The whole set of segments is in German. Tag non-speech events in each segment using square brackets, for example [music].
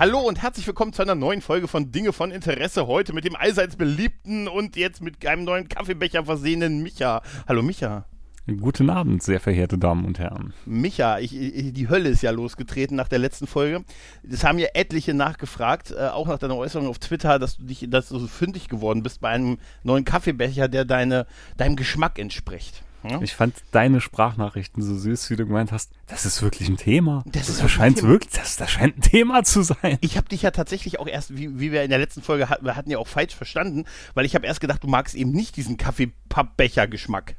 Hallo und herzlich willkommen zu einer neuen Folge von Dinge von Interesse. Heute mit dem allseits beliebten und jetzt mit einem neuen Kaffeebecher versehenen Micha. Hallo Micha. Guten Abend, sehr verehrte Damen und Herren. Micha, ich, ich, die Hölle ist ja losgetreten nach der letzten Folge. Das haben ja etliche nachgefragt, äh, auch nach deiner Äußerung auf Twitter, dass du dich, dass du so fündig geworden bist bei einem neuen Kaffeebecher, der deine, deinem Geschmack entspricht. Ja? Ich fand deine Sprachnachrichten so süß, wie du gemeint hast. Das ist wirklich ein Thema. Das, das scheint wirklich, das, das scheint ein Thema zu sein. Ich habe dich ja tatsächlich auch erst, wie, wie wir in der letzten Folge hatten, wir hatten ja auch falsch verstanden, weil ich habe erst gedacht, du magst eben nicht diesen Kaffeepappbecher-Geschmack.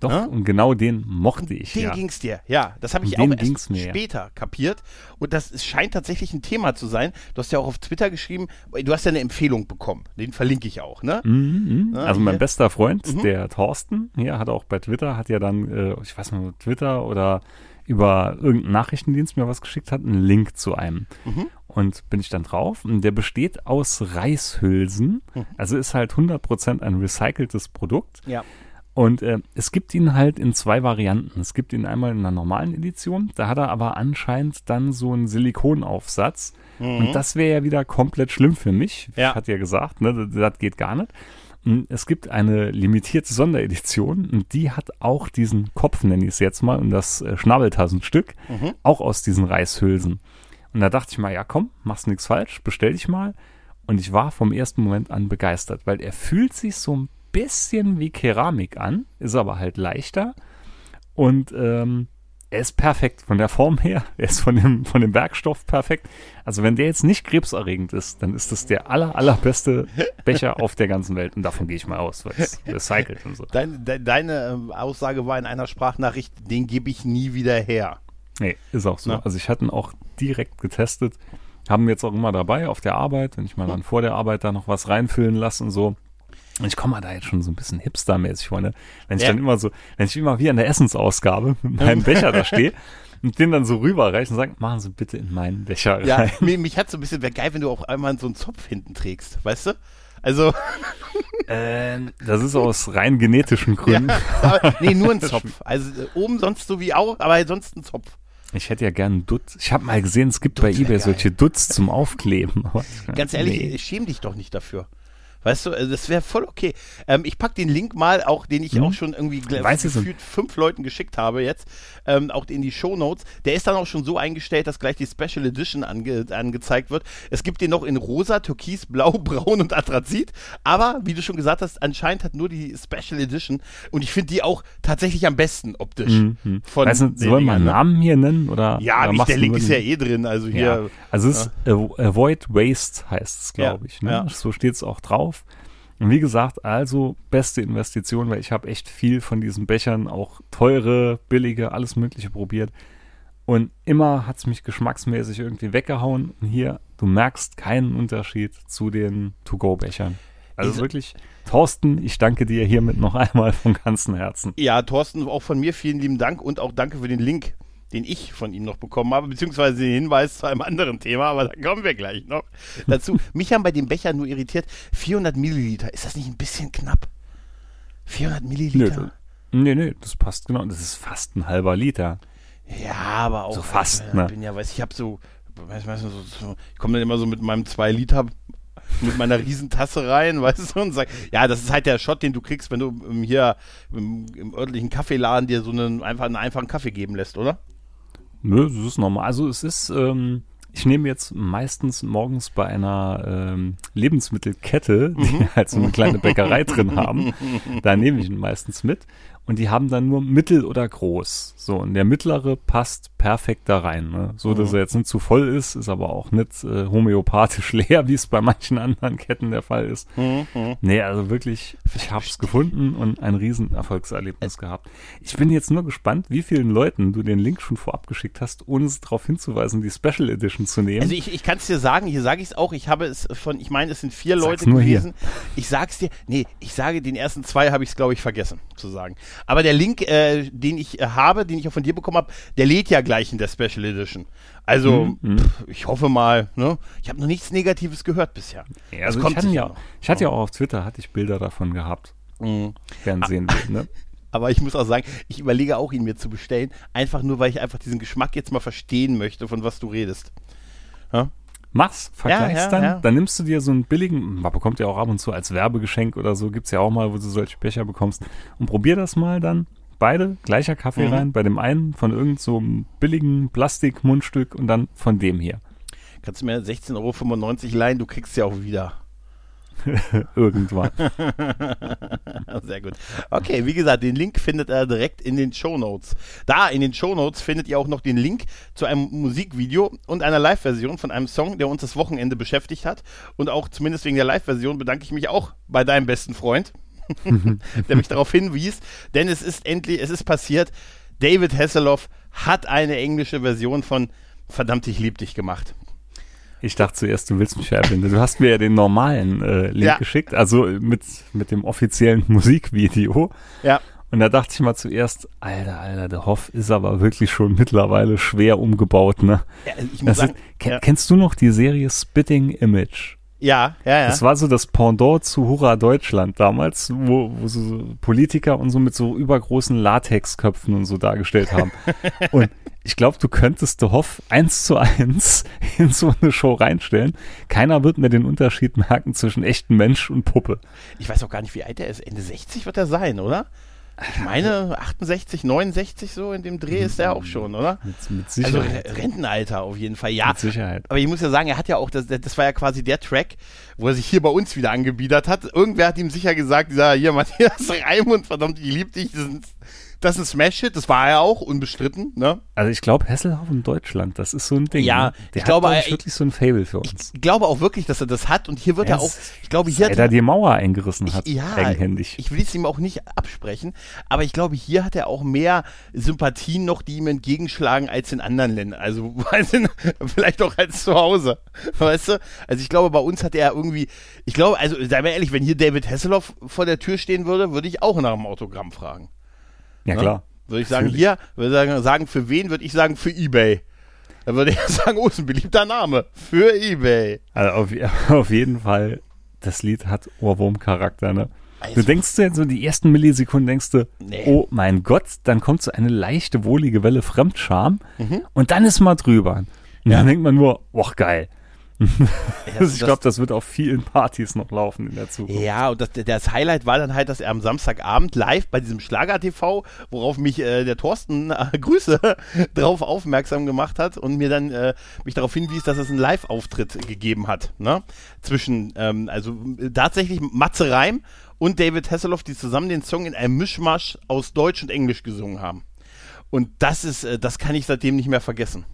Doch, ja? und genau den mochte ich. Den ja. ging's dir, ja. Das habe ich auch erst mir, später ja. kapiert. Und das scheint tatsächlich ein Thema zu sein. Du hast ja auch auf Twitter geschrieben, du hast ja eine Empfehlung bekommen. Den verlinke ich auch, ne? Mhm, mh. Also mein bester Freund, mhm. der Thorsten, hier hat auch bei Twitter, hat ja dann, äh, ich weiß nicht, Twitter oder über irgendeinen Nachrichtendienst mir was geschickt hat, einen Link zu einem. Mhm. Und bin ich dann drauf. Und der besteht aus Reishülsen. Mhm. Also ist halt 100% ein recyceltes Produkt. Ja. Und äh, es gibt ihn halt in zwei Varianten. Es gibt ihn einmal in einer normalen Edition, da hat er aber anscheinend dann so einen Silikonaufsatz. Mhm. Und das wäre ja wieder komplett schlimm für mich. Ja. Ich hatte ja gesagt, ne, das, geht gar nicht. Und es gibt eine limitierte Sonderedition und die hat auch diesen Kopf, nenne ich es jetzt mal, und das äh, Schnabeltassenstück, mhm. auch aus diesen Reishülsen. Und da dachte ich mal, ja komm, machst nichts falsch, bestell dich mal. Und ich war vom ersten Moment an begeistert, weil er fühlt sich so ein bisschen wie Keramik an, ist aber halt leichter. Und ähm, er ist perfekt von der Form her. [laughs] Er ist von dem, von dem Werkstoff perfekt. Also wenn der jetzt nicht krebserregend ist, dann ist das der aller, allerbeste Becher auf der ganzen Welt. Und davon gehe ich mal aus, weil es [laughs] recycelt und so. Deine, de, deine ähm, Aussage war in einer Sprachnachricht, den gebe ich nie wieder her. Nee, ist auch so. Na? Also ich hatte ihn auch direkt getestet. Haben wir jetzt auch immer dabei auf der Arbeit, wenn ich mal dann vor der Arbeit da noch was reinfüllen lasse und so. Und ich komme da jetzt schon so ein bisschen hipstermäßig ne? Wenn ich ja. dann immer so, wenn ich immer wie an der Essensausgabe mit meinem Becher da stehe [laughs] und den dann so rüberreiche und sage, machen Sie bitte in meinen Becher rein. Ja, mich, mich hat so ein bisschen, wäre geil, wenn du auch einmal so einen Zopf hinten trägst, weißt du? Also. [laughs] Ähm, das ist aus rein genetischen Gründen. Ja, aber, nee, nur ein [laughs] Zopf. Also äh, oben sonst so wie auch, aber sonst ein Zopf. Ich hätte ja gern einen Dutz. Ich habe mal gesehen, es gibt Dutz bei eBay geil. solche Dutz zum Aufkleben. Ganz ehrlich, nee. schäm dich doch nicht dafür. Weißt du, also das wäre voll okay. Ähm, ich pack den Link mal, auch den ich mhm. auch schon irgendwie Weiß gefühlt fünf Leuten geschickt habe jetzt, ähm, auch in die Show Notes. Der ist dann auch schon so eingestellt, dass gleich die Special Edition ange angezeigt wird. Es gibt den noch in rosa, türkis, blau, [laughs] braun und Anthrazit. Aber wie du schon gesagt hast, anscheinend hat nur die Special Edition und ich finde die auch tatsächlich am besten optisch. Mhm. Von weißt du, sollen wir einen Namen hier nennen oder? Ja, oder mich, der Link ist ja eh drin. Also hier. Ja. Also es ist Avoid Waste heißt es, glaube ich. Ne? Ja. So steht es auch drauf. Und wie gesagt, also beste Investition, weil ich habe echt viel von diesen Bechern, auch teure, billige, alles Mögliche probiert. Und immer hat es mich geschmacksmäßig irgendwie weggehauen. Und hier, du merkst keinen Unterschied zu den To-Go-Bechern. Also Diese wirklich, Thorsten, ich danke dir hiermit noch einmal von ganzem Herzen. Ja, Thorsten, auch von mir vielen lieben Dank und auch danke für den Link den ich von ihm noch bekommen habe, beziehungsweise den Hinweis zu einem anderen Thema, aber da kommen wir gleich noch dazu. Mich haben bei dem Becher nur irritiert, 400 Milliliter, ist das nicht ein bisschen knapp? 400 Milliliter? Nee, nee, nee, das passt genau, das ist fast ein halber Liter. Ja, aber auch. So fast, ich, ne? bin ja, weiß ich, habe so, weiß, weiß, so, so, ich komme dann immer so mit meinem 2 Liter mit meiner Riesentasse rein, [laughs] weißt du, und sag, ja, das ist halt der Shot, den du kriegst, wenn du hier im, im örtlichen Kaffeeladen dir so einen, einfach einen einfachen Kaffee geben lässt, oder? Nö, das ist normal. Also es ist, ähm, ich nehme jetzt meistens morgens bei einer ähm, Lebensmittelkette, die mhm. [laughs] halt so eine kleine Bäckerei drin haben, [laughs] da nehme ich ihn meistens mit. Und die haben dann nur mittel oder groß. So, und der mittlere passt perfekt da rein. Ne? So, dass Mhm. er jetzt nicht zu voll ist, ist aber auch nicht äh, homöopathisch [laughs] leer, wie es bei manchen anderen Ketten der Fall ist. Mhm. Nee, also wirklich, ich hab's gefunden und ein riesen Erfolgserlebnis gehabt. Ich bin jetzt nur gespannt, wie vielen Leuten du den Link schon vorab geschickt hast, ohne es darauf hinzuweisen, die Special Edition zu nehmen. Also ich, ich kann es dir sagen, hier sage ich es auch, ich habe es von, ich meine, es sind vier Leute nur hier. gewesen. Ich sag's dir, nee, ich sage, den ersten zwei habe ich es, glaube ich, vergessen zu sagen. Aber der Link, äh, den ich äh, habe, den ich auch von dir bekommen habe, der lädt ja gleich in der Special Edition. Also, Mhm, pff, ich hoffe mal, ne? Ich habe noch nichts Negatives gehört bisher. Ja, also kommt ich hatte ja, noch. ich hatte ja auch auf Twitter, hatte ich Bilder davon gehabt. Mhm. Gern sehen will, ne? [laughs] Aber ich muss auch sagen, ich überlege auch, ihn mir zu bestellen. Einfach nur, weil ich einfach diesen Geschmack jetzt mal verstehen möchte, von was du redest. Ja? Mach's, vergleichst ja, dann, ja. dann nimmst du dir so einen billigen, man bekommt ja auch ab und zu als Werbegeschenk oder so, gibt's ja auch mal, wo du solche Becher bekommst. Und probier das mal dann. Beide, gleicher Kaffee Mhm. rein, bei dem einen von irgend so einem billigen Plastikmundstück und dann von dem hier. Kannst du mir 16,95 Euro leihen, du kriegst ja auch wieder. [laughs] Irgendwann. [laughs] Sehr gut. Okay, wie gesagt, den Link findet ihr direkt in den Show Notes. Da in den Show Notes findet ihr auch noch den Link zu einem Musikvideo und einer Live-Version von einem Song, der uns das Wochenende beschäftigt hat. Und auch zumindest wegen der Live-Version bedanke ich mich auch bei deinem besten Freund, [laughs] der mich darauf hinwies. Denn es ist endlich, es ist passiert. David Hasselhoff hat eine englische Version von Verdammt, ich lieb dich gemacht. Ich dachte zuerst, du willst mich verbinden. Du hast mir ja den normalen äh, Link Ja. geschickt, also mit, mit dem offiziellen [laughs] Musikvideo. Ja. Und da dachte ich mal zuerst, Alter, Alter, der Hoff ist aber wirklich schon mittlerweile schwer umgebaut, ne? ja ich muss Das sagen, ist, ja. Kennst du noch die Serie Spitting Image? Ja, ja, ja. Das war so das Pendant zu Hurra Deutschland damals, wo, wo so Politiker und so mit so übergroßen Latexköpfen und so dargestellt haben. [laughs] und ich glaube, du könntest The Hoff eins zu eins [laughs] in so eine Show reinstellen. Keiner wird mehr den Unterschied merken zwischen echten Mensch und Puppe. Ich weiß auch gar nicht, wie alt er ist. Ende 60 wird er sein, oder? Ich meine 68, 69 so in dem Dreh ist er auch schon, oder? Mit, mit Also Sicherheit. Re- Rentenalter auf jeden Fall, ja. mit Sicherheit. Aber ich muss ja sagen, er hat ja auch, das, das war ja quasi der Track, wo er sich hier bei uns wieder angebiedert hat. Irgendwer hat ihm sicher gesagt, dieser hier Matthias Raimund, verdammt, ich lieb dich, das ist, das ist ein Smash-Hit, das war er auch, unbestritten, ne? Also ich glaube, Hesselhoff in Deutschland, das ist so ein Ding. Ja, ne? Der ich glaube, hat, glaub äh, wirklich so ein Fable für uns. Ich glaube auch wirklich, dass er das hat und hier wird er auch, Yes. ich glaube, hier hat er er, die Mauer eingerissen hat, ich, ja, eigenhändig. ich will es ihm auch nicht absprechen, aber ich glaube, hier hat er auch mehr Sympathien noch, die ihm entgegenschlagen als in anderen Ländern. Also, [laughs] ich, vielleicht auch als zu Hause. Weißt du? Also, ich glaube, bei uns hat er irgendwie, ich glaube, also, seien wir ehrlich, wenn hier David Hasselhoff vor der Tür stehen würde, würde ich auch nach dem Autogramm fragen. Ja, ne? klar. Würde ich sagen, Natürlich. hier, würde sagen, sagen, für wen, würde ich sagen, für Ebay. Da würde er [laughs] sagen, oh, ist ein beliebter Name. Für Ebay. Also auf, [laughs] auf jeden Fall, das Lied hat Ohrwurm-Charakter, ne? Also- du denkst dir so die ersten Millisekunden denkst du, Nee. oh mein Gott, dann kommt so eine leichte, wohlige Welle Fremdscham Mhm. und dann ist mal drüber. Und dann denkt man nur, oh geil. [laughs] Ich glaube, das wird auf vielen Partys noch laufen in der Zukunft. Ja, und das, das Highlight war dann halt, dass er am Samstagabend live bei diesem Schlager-TV, worauf mich äh, der Thorsten [laughs] äh, Grüße [laughs] drauf aufmerksam gemacht hat und mir dann äh, mich darauf hinwies, dass es einen Live-Auftritt gegeben hat. Ne? Zwischen, ähm, also tatsächlich Matze Reim und David Hasselhoff, die zusammen den Song in einem Mischmasch aus Deutsch und Englisch gesungen haben. Und das ist, äh, das kann ich seitdem nicht mehr vergessen.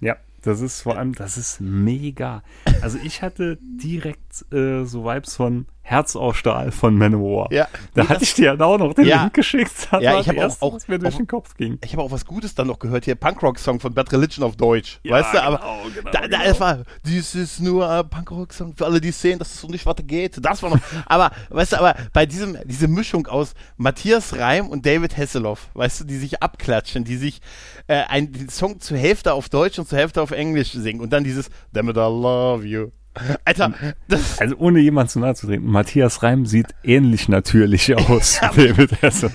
Ja, das ist vor allem, das ist mega. Also ich hatte direkt äh, so Vibes von Herz aus Stahl von Manowar. Ja. Da Nee, hatte ich dir ja auch noch den Ja. Link geschickt. Das Ja, ich das hab auch- auch- was mir durch den Kopf ging. Ich habe auch was Gutes dann noch gehört hier, Punkrock-Song von Bad Religion auf Deutsch. Ja, weißt du, aber genau, genau, da, da genau. war, dies ist nur ein Punkrock-Song für alle, die sehen, dass es so nicht weiter geht. Das war noch, [laughs] aber, weißt du, aber bei diesem, diese Mischung aus Matthias Reim und David Hasselhoff, weißt du, die sich abklatschen, die sich äh, ein, den Song zur Hälfte auf Deutsch und zur Hälfte auf Englisch singen und dann dieses Damn it, I love you. [laughs] Alter, das, [laughs] Also ohne jemand zu nahe zu treten, Matthias Reim sieht ähnlich natürlich [laughs] aus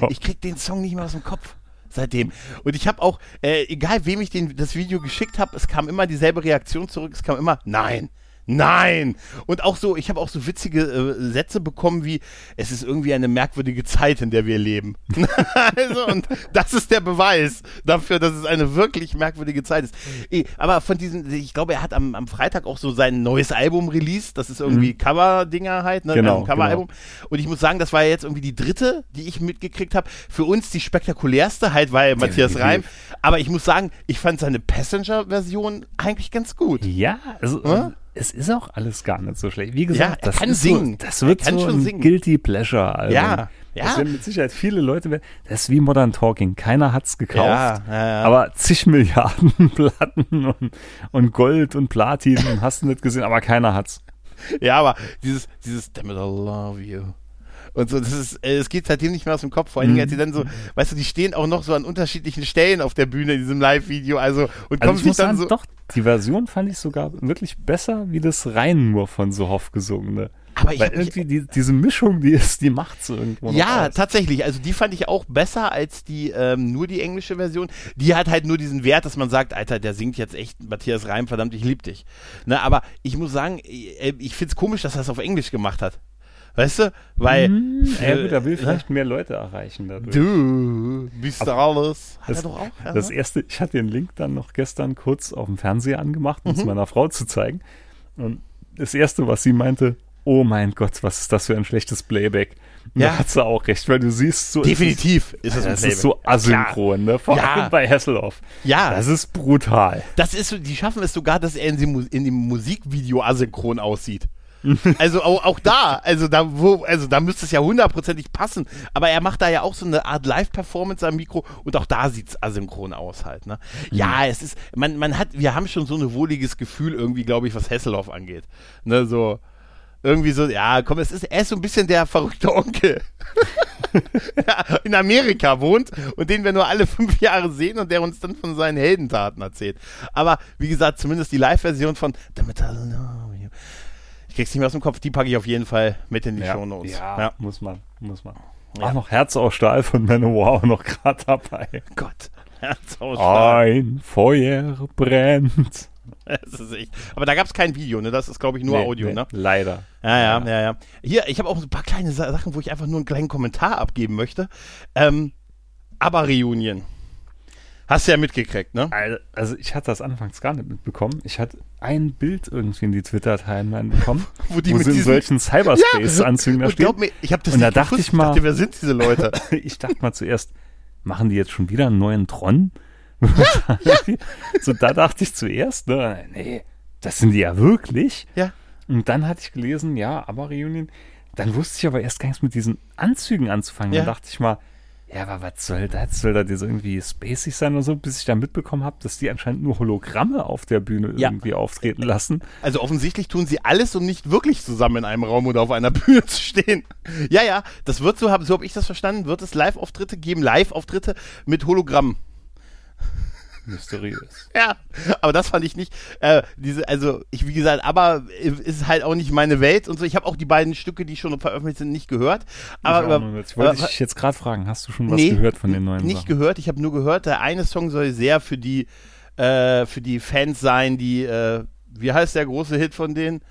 ich krieg den Song nicht mehr aus dem Kopf seitdem. Und ich habe auch, äh, egal wem ich den, das Video geschickt habe, es kam immer dieselbe Reaktion zurück. Es kam immer, nein, Nein! Und auch so, ich habe auch so witzige äh, Sätze bekommen wie, es ist irgendwie eine merkwürdige Zeit, in der wir leben. [laughs] also, und das ist der Beweis dafür, dass es eine wirklich merkwürdige Zeit ist. Eh, aber von diesen, ich glaube, er hat am, am Freitag auch so sein neues Album released. Das ist irgendwie mhm. Cover-Dinger halt, ne? Genau, ein Cover-Album. Genau. Und ich muss sagen, das war ja jetzt irgendwie die dritte, die ich mitgekriegt habe. Für uns die spektakulärste halt, weil Matthias Reim. Aber ich muss sagen, ich fand seine Passenger-Version eigentlich ganz gut. Ja, also. Hm? Es ist auch alles gar nicht so schlecht. Wie gesagt, ja, das kann singen. So, das wird so ein singen. guilty pleasure. Album. Ja, ja. Das werden mit Sicherheit viele Leute. Das ist wie Modern Talking. Keiner hat's gekauft. Ja, ja, ja. Aber zig Milliarden [laughs] Platten und, und Gold und Platin hast du nicht gesehen, aber keiner hat's. Ja, aber dieses, dieses Damn it, I love you und so. Das ist, äh, es geht seitdem nicht mehr aus dem Kopf. Vor allen Dingen, als sie dann so, weißt du, die stehen auch noch so an unterschiedlichen Stellen auf der Bühne in diesem Live-Video. Also und also kommen sich dann sagen, so. Doch, die Version fand ich sogar wirklich besser wie das rein nur von Sohoff gesungene. Aber ich Weil irgendwie die, diese Mischung, die ist, die macht so irgendwo. Ja, tatsächlich. Also die fand ich auch besser als die ähm, nur die englische Version. Die hat halt nur diesen Wert, dass man sagt, Alter, der singt jetzt echt Matthias Reim, verdammt, ich lieb dich. Ne, aber ich muss sagen, äh, ich, ich find's komisch, dass er es auf Englisch gemacht hat. Weißt du? Weil. Mhm. Ja, gut, er will vielleicht mehr Leute erreichen dadurch. Du bist alles. Hat das, er doch auch. Ja. Das erste, ich hatte den Link dann noch gestern kurz auf dem Fernseher angemacht, um mhm. es meiner Frau zu zeigen. Und das erste, was sie meinte, oh mein Gott, was ist das für ein schlechtes Playback. Ja. Da hat sie auch recht, weil du siehst so. Definitiv ist, es ein das Playback. ist so asynchron, ne? Vor ja. allem bei Hasselhoff. Ja. Das ist brutal. Das ist so, die schaffen es sogar, dass er in dem Musikvideo asynchron aussieht. [laughs] Also auch, auch da, also da, wo, also da müsste es ja hundertprozentig passen. Aber er macht da ja auch so eine Art Live-Performance am Mikro und auch da sieht es asynchron aus halt. Ne? Ja, mhm. es ist, man, man hat, wir haben schon so ein wohliges Gefühl irgendwie, glaube ich, was Hesselhoff angeht. Ne, so irgendwie so, ja, komm, es ist, er ist so ein bisschen der verrückte Onkel. [laughs] ja, in Amerika wohnt und den wir nur alle fünf Jahre sehen und der uns dann von seinen Heldentaten erzählt. Aber wie gesagt, zumindest die Live-Version von Damit ich krieg's nicht mehr aus dem Kopf, die packe ich auf jeden Fall mit in die ja, Shownotes. Ja, ja, muss man, muss man. Ja. Auch noch Herz aus Stahl von Manowar noch gerade dabei. Gott, Herz aus Stahl. Ein Feuer brennt. Das ist echt. Aber da gab es kein Video, ne? Das ist, glaube ich, nur nee, Audio, nee, ne? Leider. Ja, ja, ja, ja. Hier, ich habe auch ein paar kleine Sachen, wo ich einfach nur einen kleinen Kommentar abgeben möchte. Ähm, aber Reunion. Hast du ja mitgekriegt, ne? Also ich hatte das anfangs gar nicht mitbekommen. Ich hatte ein Bild irgendwie in die Twitter-Timeline bekommen, [laughs] wo die wo mit in solchen Cyberspace-Anzügen ja, da stehen. Mir, ich habe das und da dachte ich mal, dachte, wer sind diese Leute? [laughs] ich dachte mal zuerst, machen die jetzt schon wieder einen neuen Tron? [laughs] Ja, ja. So, da dachte ich zuerst, ne, nee, das sind die ja wirklich. Ja. Und dann hatte ich gelesen, ja, aber Reunion. Dann wusste ich aber erst gar nichts mit diesen Anzügen anzufangen. Ja. Dann dachte ich mal, ja, aber was soll das? Soll das jetzt irgendwie spacig sein oder so? Bis ich da mitbekommen habe, dass die anscheinend nur Hologramme auf der Bühne ja. irgendwie auftreten lassen. Also offensichtlich tun sie alles, um nicht wirklich zusammen in einem Raum oder auf einer [laughs] Bühne zu stehen. Ja, ja, das wird so, so habe ich das verstanden, wird es Live-Auftritte geben, Live-Auftritte mit Hologrammen mysteriös. ja, aber das fand ich nicht. Äh, diese, also ich wie gesagt, aber ist halt auch nicht meine Welt und so. Ich habe auch die beiden Stücke, die schon veröffentlicht sind, nicht gehört. Aber, aber ich wollte dich jetzt gerade fragen, hast du schon was nee, gehört von den neuen? Nicht Sachen? gehört. Ich habe nur gehört, der eine Song soll sehr für die äh, für die Fans sein, die äh, wie heißt der große Hit von denen?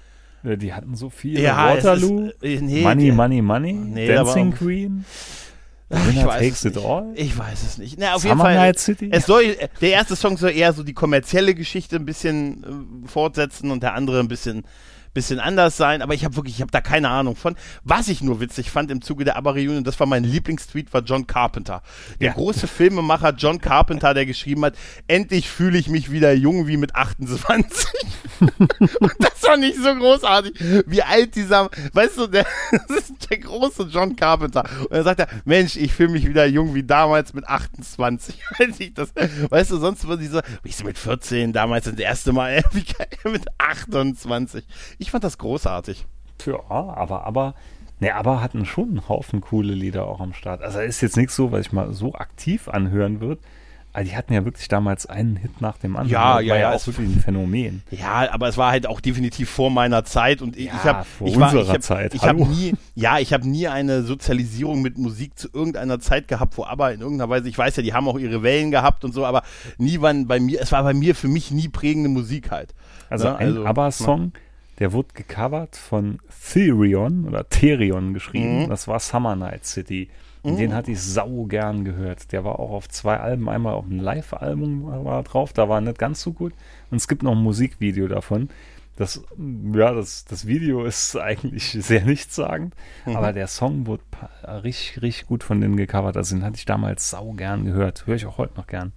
Die hatten so viel. Ja, Waterloo, ist, äh, nee, Money, Money, Money, nee, Dancing Queen. Ich, weiß ich weiß es nicht. Na, auf Summer jeden Fall. Night City? Es soll, der erste Song soll eher so die kommerzielle Geschichte ein bisschen äh, fortsetzen und der andere ein bisschen bisschen anders sein, aber ich habe wirklich, ich habe da keine Ahnung von. Was ich nur witzig fand im Zuge der ABBA Reunion, das war mein Lieblingstweet, war John Carpenter. Der ja. große Filmemacher John Carpenter, der geschrieben hat, endlich fühle ich mich wieder jung wie mit 28. [laughs] Und das war nicht so großartig, wie alt dieser, weißt du, der, [laughs] das ist der große John Carpenter. Und er sagt er, Mensch, ich fühle mich wieder jung wie damals mit 28. Als [laughs] ich das, weißt du, sonst würde ich so, ich so mit 14 damals das erste Mal, wie mit 28. Ich fand das großartig. Ja, aber, aber, ne, aber hatten schon einen Haufen coole Lieder auch am Start. Also ist jetzt nichts so, was ich mal so aktiv anhören würde. Aber die hatten ja wirklich damals einen Hit nach dem anderen. Ja, ja, war ja, ja auch wirklich ein Phänomen. Ja, aber es war halt auch definitiv vor meiner Zeit und ich, ja, ich habe vor ich war, unserer ich hab, Zeit. Ich habe nie, ja, ich habe nie eine Sozialisierung mit Musik zu irgendeiner Zeit gehabt, wo aber in irgendeiner Weise, ich weiß ja, die haben auch ihre Wellen gehabt und so, aber nie wann bei mir, es war bei mir für mich nie prägende Musik halt. Also ja, ne? ein also, ABBA-Song Der wurde gecovert von Therion oder Therion geschrieben. Mhm. Das war Summer Night City. Mhm. den hatte ich sau gern gehört. Der war auch auf zwei Alben, einmal auf einem Live-Album war drauf, da war nicht ganz so gut. Und es gibt noch ein Musikvideo davon. Das, ja, das, das Video ist [laughs] eigentlich sehr nichtssagend, Mhm. aber der Song wurde richtig, richtig gut von denen gecovert. Also den hatte ich damals sau gern gehört. Höre ich auch heute noch gern.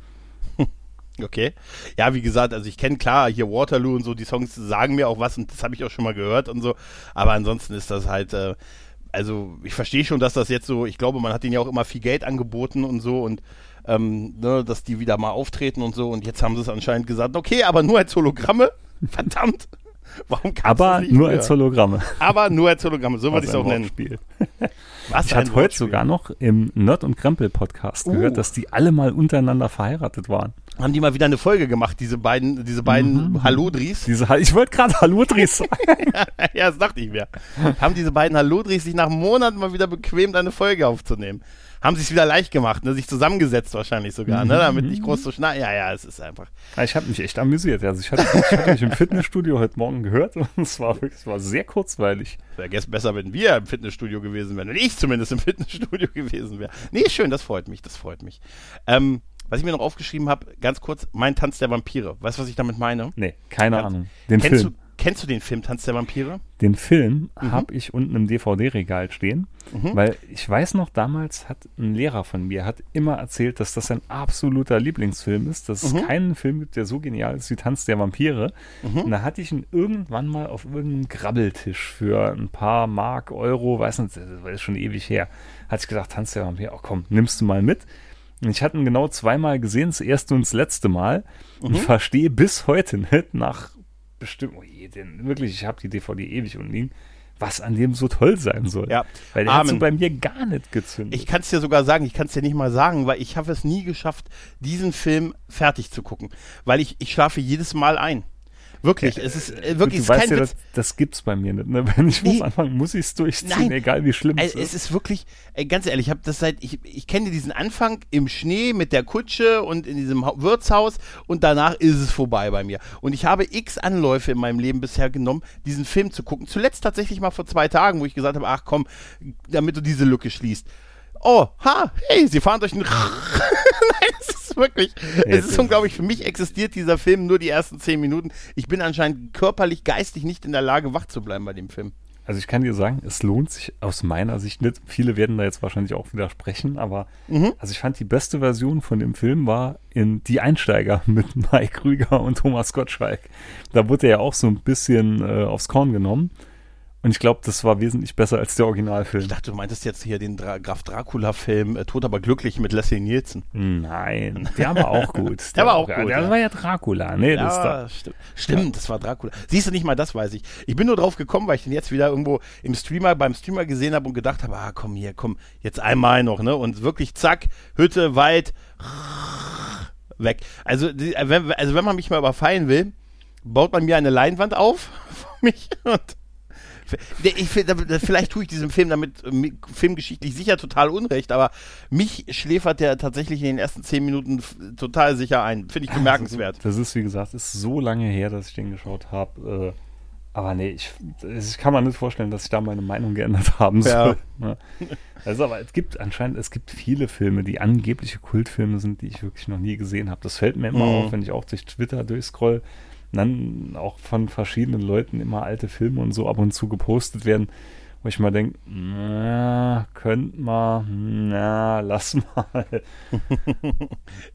Okay. Ja, wie gesagt, also ich kenne klar hier Waterloo und so, die Songs sagen mir auch was und das habe ich auch schon mal gehört und so. Aber ansonsten ist das halt, äh, also ich verstehe schon, dass das jetzt so, ich glaube, man hat ihnen ja auch immer viel Geld angeboten und so und ähm, ne, dass die wieder mal auftreten und so und jetzt haben sie es anscheinend gesagt, okay, aber nur als Hologramme. [laughs] Verdammt. Warum kannst Aber nur früher? als Hologramme. Aber nur als Hologramme, so [laughs] würde ich es auch ein nennen. Wortspiel. [laughs] Was Ich hatte heute Wortspiel. sogar noch im Nerd und Krempel Podcast Uh. gehört, dass die alle mal untereinander verheiratet waren. Haben die mal wieder eine Folge gemacht, diese beiden, diese beiden Mhm. Hallodris? Diese, ich wollte gerade Haludris [laughs] sagen. ja, das dachte ich mir. Haben diese beiden Hallodris sich nach Monaten mal wieder bequemt, eine Folge aufzunehmen. Haben sich wieder leicht gemacht, ne? sich zusammengesetzt wahrscheinlich sogar, ne? damit nicht groß zu schneiden. Ja, ja, es ist einfach. Ich habe mich echt amüsiert. Also ich hatte, ich hatte mich im Fitnessstudio heute Morgen gehört und es war wirklich, es war sehr kurzweilig. Wäre gestern besser, wenn wir im Fitnessstudio gewesen wären. Wenn ich zumindest im Fitnessstudio [laughs] gewesen wäre. Nee, schön, das freut mich, das freut mich. Ähm, was ich mir noch aufgeschrieben habe, ganz kurz, mein Tanz der Vampire. Weißt du, was ich damit meine? Nee, keine Ganz- Ahnung. Den Kennst Film, du, kennst du den Film Tanz der Vampire? den Film Mhm. habe ich unten im DVD-Regal stehen, weil ich weiß noch, damals hat ein Lehrer von mir hat immer erzählt, dass das ein absoluter Lieblingsfilm ist, dass Mhm. es keinen Film gibt, der so genial ist wie Tanz der Vampire. Mhm. Und da hatte ich ihn irgendwann mal auf irgendeinem Grabbeltisch für ein paar Mark, Euro, weiß nicht, das ist schon ewig her. Hatte ich gesagt, Tanz der Vampire, oh komm, nimmst du mal mit. Und ich hatte ihn genau zweimal gesehen, das erste und das letzte Mal. Und Mhm. verstehe bis heute nicht nach bestimmt, oh je, denn wirklich, ich habe die DVD ewig unten liegen, was an dem so toll sein soll. Ja. Weil der hat so Amen. bei mir gar nicht gezündet. Ich kann es dir sogar sagen, ich kann es dir nicht mal sagen, weil ich habe es nie geschafft, diesen Film fertig zu gucken. Weil ich, ich schlafe jedes Mal ein. Wirklich, es ist äh, wirklich, du es ist weißt kein ja, Witz. das, das gibt's bei mir nicht. Ne? [laughs] Wenn ich Nee. muss anfangen, muss ich es durchziehen, Nein. egal wie schlimm es Also, es ist. ist wirklich, ey, ganz ehrlich, ich habe das seit, ich, ich kenne diesen Anfang im Schnee mit der Kutsche und in diesem Hau- Wirtshaus und danach ist es vorbei bei mir. Und ich habe x Anläufe in meinem Leben bisher genommen, diesen Film zu gucken. Zuletzt tatsächlich mal vor zwei Tagen, wo ich gesagt habe, ach komm, damit du diese Lücke schließt. Oh, ha, hey, sie fahren durch den. [laughs] Nein, es ist wirklich. Es ist ist- unglaublich. Für mich existiert dieser Film nur die ersten zehn Minuten. Ich bin anscheinend körperlich, geistig nicht in der Lage, wach zu bleiben bei dem Film. Also ich kann dir sagen, es lohnt sich aus meiner Sicht nicht. Viele werden da jetzt wahrscheinlich auch widersprechen, aber Mhm. also ich fand die beste Version von dem Film war in Die Einsteiger [laughs] mit Mike Krüger und Thomas Gottschalk. Da wurde er ja auch so ein bisschen äh, aufs Korn genommen. Und ich glaube, das war wesentlich besser als der Originalfilm. Ich dachte, du meintest jetzt hier den Dra Graf Dracula-Film äh, Tod aber glücklich mit Leslie Nielsen. Nein, der war auch gut. [laughs] Der war auch ja, gut, Der ja. war ja Dracula. Nee, das ist da. Ja, stimmt. Stimmt, das war Dracula. Siehst du nicht mal, das weiß ich. Ich bin nur drauf gekommen, weil ich den jetzt wieder irgendwo im Streamer, beim Streamer gesehen habe und gedacht habe, ah, komm hier, komm, jetzt einmal noch, ne? Und wirklich zack, Hütte, Wald, [laughs] weg. Also, die, äh, wenn, also wenn man mich mal überfallen will, baut man mir eine Leinwand auf [laughs] für mich und der- ich, vielleicht tue ich diesem Film damit äh, filmgeschichtlich sicher total unrecht, aber mich schläfert der tatsächlich in den ersten zehn Minuten total sicher ein. Finde ich bemerkenswert. Das ist, wie gesagt, ist so lange her, dass ich den geschaut habe. Äh, aber nee, ich, ich kann mir nicht vorstellen, dass ich da meine Meinung geändert haben Ja. soll. Ne? Also, aber es gibt anscheinend, es gibt viele Filme, die angebliche Kultfilme sind, die ich wirklich noch nie gesehen habe. Das fällt mir immer Mhm. auf, wenn ich auch durch Twitter durchscroll. Dann auch von verschiedenen Leuten immer alte Filme und so ab und zu gepostet werden, wo ich mal denke, na, könnt mal, na, lass mal. [laughs]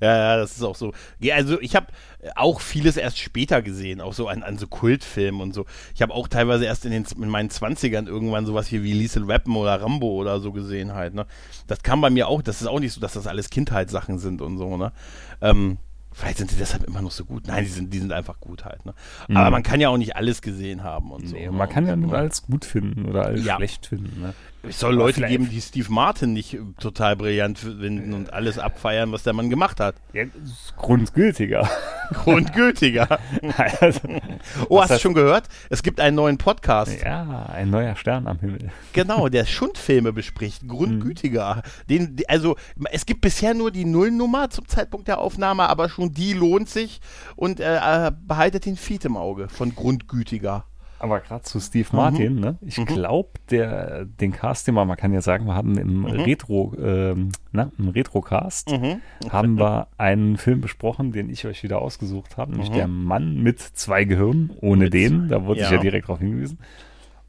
Ja, ja, das ist auch so. Also ich habe auch vieles erst später gesehen, auch so an, an so Kultfilmen und so. Ich habe auch teilweise erst in, den, in meinen Zwanzigern irgendwann sowas hier wie Liesel Weapon oder Rambo oder so gesehen halt. Ne? Das kam bei mir auch, das ist auch nicht so, dass das alles Kindheitssachen sind und so. Ne? Ähm, vielleicht sind sie deshalb immer noch so gut. Nein, die sind, die sind einfach gut halt. Ne? Aber Mhm. man kann ja auch nicht alles gesehen haben und so. Nee, ne? man kann ja so, nicht ne? alles gut finden oder alles Ja. schlecht finden. Ne? Es soll Leute vielleicht- geben, die Steve Martin nicht äh, total brillant finden und alles abfeiern, was der Mann gemacht hat. Ja, grundgültiger. [laughs] Grundgültiger. [laughs] also, Oh, hast du schon gehört? Es gibt einen neuen Podcast. ja, ein neuer Stern am Himmel. Genau, der [laughs] Schundfilme bespricht. Grundgütiger. Den, die- also, es gibt bisher nur die Nullnummer zum Zeitpunkt der Aufnahme, aber schon die lohnt sich und äh, äh, behaltet den Feed im Auge von Grundgütiger. Aber gerade zu Steve Martin, ne? Ich Mhm. glaube, der den Cast, den wir, man kann ja sagen, wir haben im Retro, ähm, na, im Retrocast Mhm. haben wir einen Film besprochen, den ich euch wieder ausgesucht habe, nämlich Mhm. der Mann mit zwei Gehirnen, ohne Mit- den, da wurde ich ja. ja direkt darauf hingewiesen.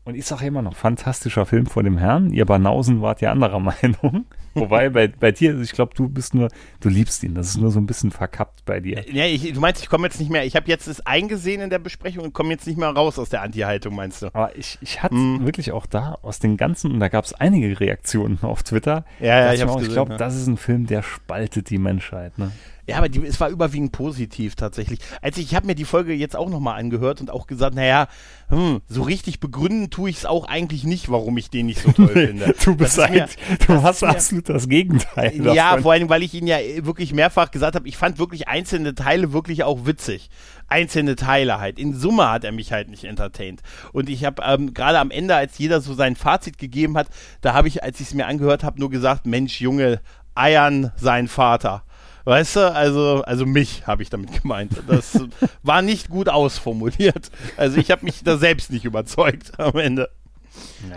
Und ich sage immer noch, fantastischer Film vor dem Herrn. Ihr Banausen wart ja anderer [laughs] Meinung. Wobei bei, bei dir, ich glaube, du bist nur, du liebst ihn. Das ist nur so ein bisschen verkappt bei dir. Ja, ich, du meinst, ich komme jetzt nicht mehr, ich habe jetzt es eingesehen in der Besprechung und komme jetzt nicht mehr raus aus der Anti-Haltung, meinst du? Aber ich, ich hatte Mhm. wirklich auch da aus den ganzen, und da gab es einige Reaktionen auf Twitter. Ja, ja, ich ich gesehen, glaube, ja. das ist ein Film, der spaltet die Menschheit. Ne? Ja, aber die, es war überwiegend positiv tatsächlich. Also ich habe mir die Folge jetzt auch nochmal angehört und auch gesagt, naja, hm, so richtig begründen tue ich es auch eigentlich nicht, warum ich den nicht so toll [laughs] finde. Du bist mir- du hast absolut das Gegenteil. Ja, davon. vor allem, weil ich ihn ja wirklich mehrfach gesagt habe, ich fand wirklich einzelne Teile wirklich auch witzig. Einzelne Teile halt. In Summe hat er mich halt nicht entertained. Und ich habe ähm, gerade am Ende, als jeder so sein Fazit gegeben hat, da habe ich, als ich es mir angehört habe, nur gesagt, Mensch, Junge, eiern sein Vater. Weißt du, also, also mich habe ich damit gemeint. Das [laughs] war nicht gut ausformuliert. Also ich habe mich da selbst nicht überzeugt am Ende.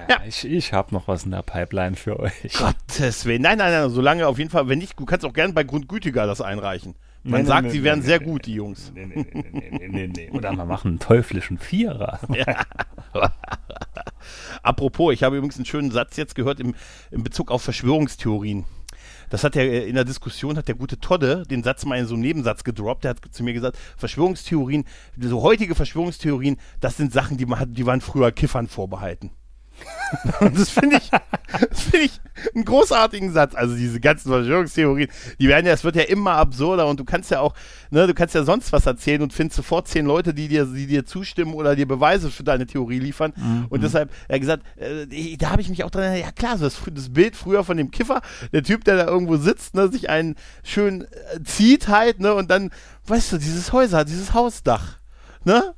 Ja, Ich, ich habe noch was in der Pipeline für euch. Gottes Willen. Nein, nein, nein, solange auf jeden Fall, wenn nicht, du kannst auch gerne bei Grundgütiger das einreichen. Man Nee, sagt, nee, sie nee, wären sehr gut, die Jungs. Nee, nee, nee, nee, nee, nee, nee. Oder wir machen einen teuflischen Vierer. [laughs] Apropos, ich habe übrigens einen schönen Satz jetzt gehört im, in Bezug auf Verschwörungstheorien. Das hat der äh, in der Diskussion hat der gute Todde den Satz mal in so einem Nebensatz gedroppt. Der hat zu mir gesagt, Verschwörungstheorien, so heutige Verschwörungstheorien, das sind Sachen, die man hat, die waren früher Kiffern vorbehalten. [laughs] Und das finde ich, das finde ich einen großartigen Satz. Also diese ganzen Verschwörungstheorien, die werden ja, es wird ja immer absurder und du kannst ja auch, ne, du kannst ja sonst was erzählen und findest sofort zehn Leute, die dir, die dir zustimmen oder dir Beweise für deine Theorie liefern. Und deshalb, er hat gesagt, äh, da habe ich mich auch dran, ja klar, so das, das Bild früher von dem Kiffer, der Typ, der da irgendwo sitzt, ne, sich einen schön äh, zieht halt, ne, und dann, weißt du, dieses Häuser, dieses Hausdach, ne?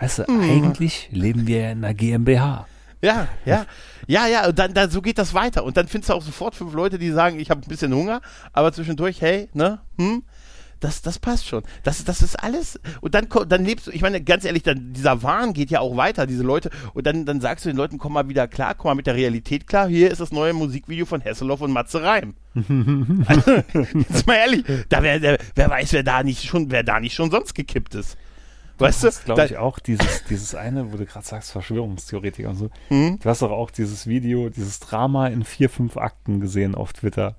Weißt du, eigentlich leben wir ja in einer GmbH. Ja, ja, ja, ja, dann, dann so geht das weiter. Und dann findest du auch sofort fünf Leute, die sagen, ich habe ein bisschen Hunger, aber zwischendurch, hey, ne, hm, das, das passt schon. Das, das ist alles. Und dann, dann lebst du, ich meine, ganz ehrlich, dann, dieser Wahn geht ja auch weiter, diese Leute. Und dann, dann sagst du den Leuten, komm mal wieder klar, komm mal mit der Realität klar. Hier ist das neue Musikvideo von Hesselhoff und Matze Reim. also, [laughs] [laughs] jetzt mal ehrlich, da wär, der, wer weiß, wer da nicht schon, wer da nicht schon sonst gekippt ist. Weißt du? Das glaube ich auch, dieses, dieses eine, wo du gerade sagst, Verschwörungstheoretiker und so. Hm? Du hast doch auch dieses Video, dieses Drama in vier, fünf Akten gesehen auf Twitter.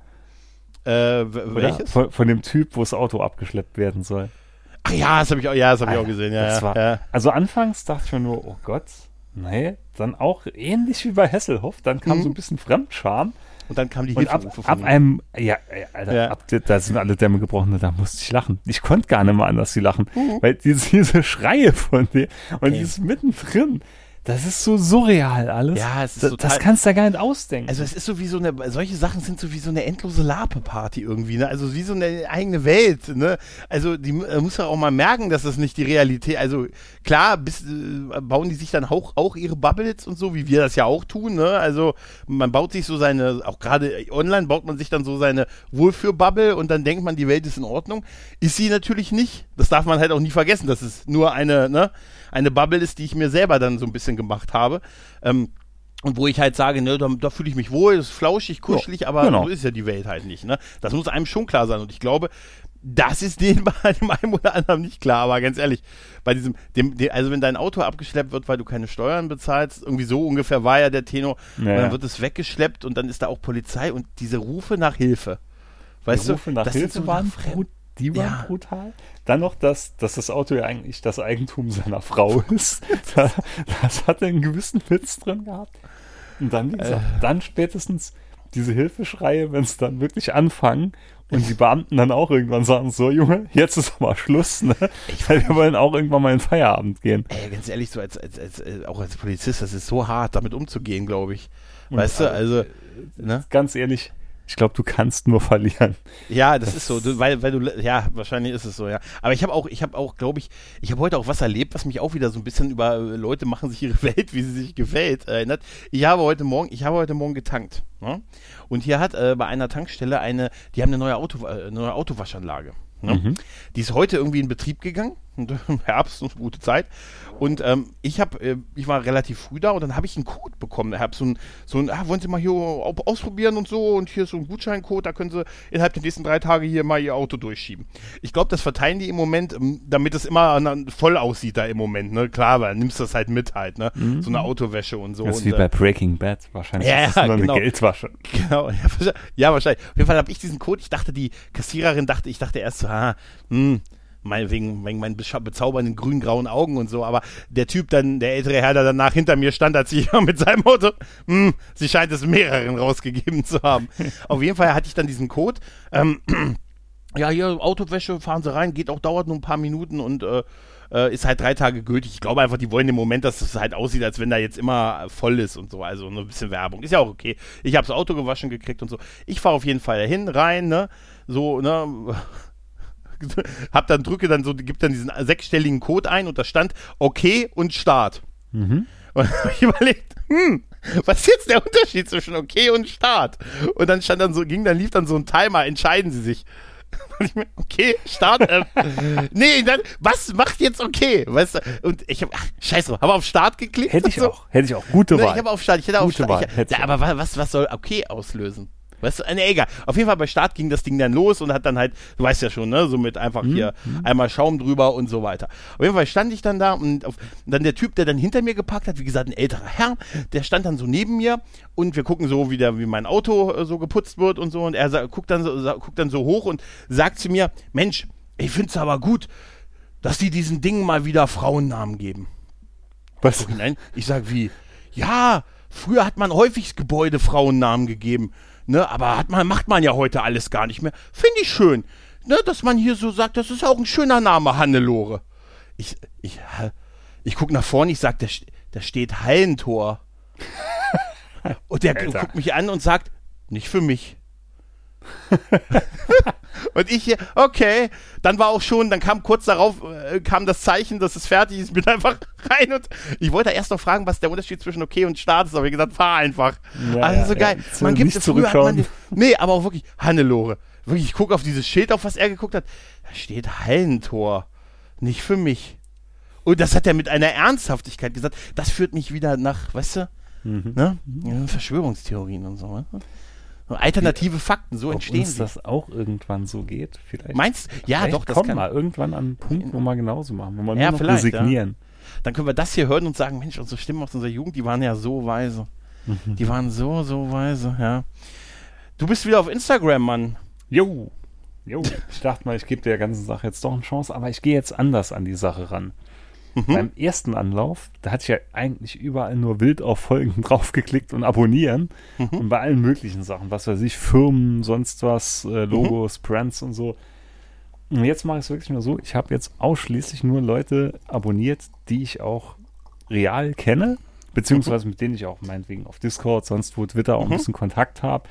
Äh, welches? Von, von dem Typ, wo das Auto abgeschleppt werden soll. Ach ja, das habe ich auch, ja, das habe ich auch gesehen, ja. ja, war, ja. Also anfangs dachte ich mir nur, oh Gott, nee, dann auch ähnlich wie bei Hesselhoff, dann kam Mhm. so ein bisschen Fremdscham Und dann kam die ab, Hilferufe ab ihm. einem, ja, ja, Alter, Ja. ab, da sind alle Dämme gebrochen, da musste ich lachen. Ich konnte gar nicht mehr anders wie lachen, Mhm. weil diese, [laughs] diese Schreie von dir und Ey. dieses mittendrin, das ist so surreal alles. Ja, es ist das, total- das kannst du ja gar nicht ausdenken. Also es ist so wie so eine, solche Sachen sind so wie so eine endlose Lape-Party irgendwie, ne? Also wie so eine eigene Welt, ne? Also die äh, muss ja auch mal merken, dass das nicht die Realität, also klar, bis, äh, bauen die sich dann auch, auch ihre Bubbles und so, wie wir das ja auch tun, ne? Also man baut sich so seine, auch gerade online baut man sich dann so seine Wohlfühlbubble und dann denkt man, die Welt ist in Ordnung. Ist sie natürlich nicht. Das darf man halt auch nie vergessen, dass es nur eine, ne? Eine Bubble ist, die ich mir selber dann so ein bisschen gemacht habe. Ähm, und wo ich halt sage, ne, da, da fühle ich mich wohl, das ist flauschig, kuschelig, aber genau. so ist ja die Welt halt nicht. Ne? Das muss einem schon klar sein. Und ich glaube, das ist denen [laughs] bei dem einen oder anderen nicht klar. Aber ganz ehrlich, bei diesem, dem, dem, also wenn dein Auto abgeschleppt wird, weil du keine Steuern bezahlst, irgendwie so ungefähr war ja der Tenor, Ja, dann ja. wird es weggeschleppt und dann ist da auch Polizei und diese Rufe nach Hilfe. Weißt die Rufe du, nach das Hilfe sind so waren, die waren Ja. brutal. Dann noch, dass, dass das Auto ja eigentlich das Eigentum seiner Frau [laughs] ist. Da- das hat er einen gewissen Witz drin gehabt. Und dann, wie gesagt, Äh. dann spätestens diese Hilfeschreie, wenn es dann wirklich anfangen und die Beamten dann auch irgendwann sagen, so Junge, jetzt ist aber Schluss, ne? [laughs] Weil wir wollen auch irgendwann mal in Feierabend gehen. Ey, ganz ehrlich, so als, als, als, äh, auch als Polizist, das ist so hart, damit umzugehen, glaube ich. Und Weißt du, also, also, ne? Ganz ehrlich, ich glaube, du kannst nur verlieren. Ja, das, ist so, du, weil, weil du, ja, wahrscheinlich ist es so, ja. Aber ich habe auch, ich habe auch, glaube ich, ich habe heute auch was erlebt, was mich auch wieder so ein bisschen über äh, Leute machen sich ihre [laughs] Welt, wie sie sich gefällt, erinnert. Ich habe heute Morgen, ich habe heute Morgen getankt. Ne? Und hier hat äh, bei einer Tankstelle eine, die haben eine neue, Auto, äh, neue Autowaschanlage. Ne? Mhm. Die ist heute irgendwie in Betrieb gegangen. Und, [laughs] Herbst, eine gute Zeit. Und ähm, ich habe, äh, ich war relativ früh da und dann habe ich einen Code bekommen. Ich habe so ein, so ein, ah, wollen Sie mal hier ausprobieren und so und hier ist so ein Gutscheincode, da können Sie innerhalb der nächsten drei Tage hier mal Ihr Auto durchschieben. Ich glaube, das verteilen die im Moment, ähm, damit es immer voll aussieht da im Moment. Ne? Klar, weil nimmst du das halt mit halt, ne? Mhm. So eine Autowäsche und so. Das ist wie bei Breaking Bad wahrscheinlich. Ja, ist das nur genau. eine Geldwasche. [laughs] Genau, ja, ja wahrscheinlich. Auf jeden Fall habe ich diesen Code, ich dachte, die Kassiererin dachte, ich dachte erst so, ah, hm, mein, wegen, wegen meinen bezaubernden grün-grauen Augen und so, aber der Typ dann, der ältere Herr, der danach hinter mir stand, als ich [laughs] mit seinem Auto, hm, sie scheint es mehreren rausgegeben zu haben. Auf jeden Fall hatte ich dann diesen Code. Ähm, [clears throat] ja, hier Autowäsche, fahren Sie rein, geht auch, dauert nur ein paar Minuten und äh, äh, ist halt drei Tage gültig. Ich glaube einfach, die wollen im Moment, dass es halt aussieht, als wenn da jetzt immer voll ist und so. Also ein bisschen Werbung. Ist ja auch okay. Ich habe das Auto gewaschen gekriegt und so. Ich fahre auf jeden Fall dahin, rein, ne? So, ne? [laughs] hab dann drücke dann so, gibt dann diesen sechsstelligen Code ein und da stand okay und Start. Mhm. Und [laughs] habe ich überlegt, hm, was ist jetzt der Unterschied zwischen okay und Start? Und dann stand dann so, ging dann lief dann so ein Timer, entscheiden Sie sich. [laughs] okay, Start. Äh, nee, dann, was macht jetzt okay? Weißt du? Und ich habe, scheiße, habe auf Start geklickt. Hätte ich so. auch, hätte ich auch. Gute Wahl. Nee, ich habe auf Start, ich hätte Gute auf Start. Wahl, Ich, ja, aber was, was soll okay auslösen? Weißt du, nee, egal. Auf jeden Fall bei Start ging das Ding dann los und hat dann halt, du weißt ja schon, ne, so mit einfach Mhm. hier einmal Schaum drüber und so weiter. Auf jeden Fall stand ich dann da und, auf, und dann der Typ, der dann hinter mir geparkt hat, wie gesagt, ein älterer Herr, der stand dann so neben mir und wir gucken so, wie, der, wie mein Auto äh, so geputzt wird und so und er sa- guckt dann so, sa- guckt dann so hoch und sagt zu mir, Mensch, ich find's aber gut, dass die diesen Dingen mal wieder Frauennamen geben. Was? Nein, ich sag wie, ja, früher hat man häufig Gebäude Frauennamen gegeben, ne, aber hat man, macht man ja heute alles gar nicht mehr. Finde ich schön, ne, dass man hier so sagt, das ist auch ein schöner Name, Hannelore. Ich, ich, ich guck nach vorne, ich sag, da, da steht Hallentor. [laughs] und der Alter. guckt mich an und sagt, nicht für mich. [laughs] Und ich hier, okay, dann war auch schon, dann kam kurz darauf, äh, kam das Zeichen, dass es fertig ist, bin einfach [laughs] rein und ich wollte erst noch fragen, was der Unterschied zwischen okay und Start ist, aber ich gesagt, fahr einfach. Ja, also so geil. ja. Man gibt Nicht früher hat man. Nee, aber auch wirklich Hannelore. Wirklich, ich gucke auf dieses Schild, auf was er geguckt hat. Da steht Hallentor. Nicht für mich. Und das hat er mit einer Ernsthaftigkeit gesagt. Das führt mich wieder nach, weißt du, Mhm. ne? Ja, Verschwörungstheorien und so. Ne? Alternative Fakten, so Ob entstehen uns sie. das auch irgendwann so geht? Vielleicht. Meinst Ja, vielleicht doch, das kommen kann. wir irgendwann an einen Punkt, wo wir genauso machen, wo wir Ja, nur noch vielleicht, ja. resignieren. Dann können wir das hier hören und sagen, Mensch, unsere Stimmen aus unserer Jugend, die waren ja so weise. Mhm. Die waren so, so weise, ja. Du bist wieder auf Instagram, Mann. Jo. Jo. Ich dachte mal, ich gebe der ganzen Sache jetzt doch eine Chance, aber ich gehe jetzt anders an die Sache ran. Mhm. Beim ersten Anlauf, da hatte ich ja eigentlich überall nur wild auf Folgen [laughs] draufgeklickt und abonnieren. Mhm. Und bei allen möglichen Sachen, was weiß ich, Firmen, sonst was, Mhm. äh, Logos, Brands und so. Und jetzt mache ich es wirklich nur so, ich habe jetzt ausschließlich nur Leute abonniert, die ich auch real kenne, beziehungsweise mit denen ich auch meinetwegen auf Discord, sonst wo Twitter auch ein Mhm. bisschen Kontakt habe.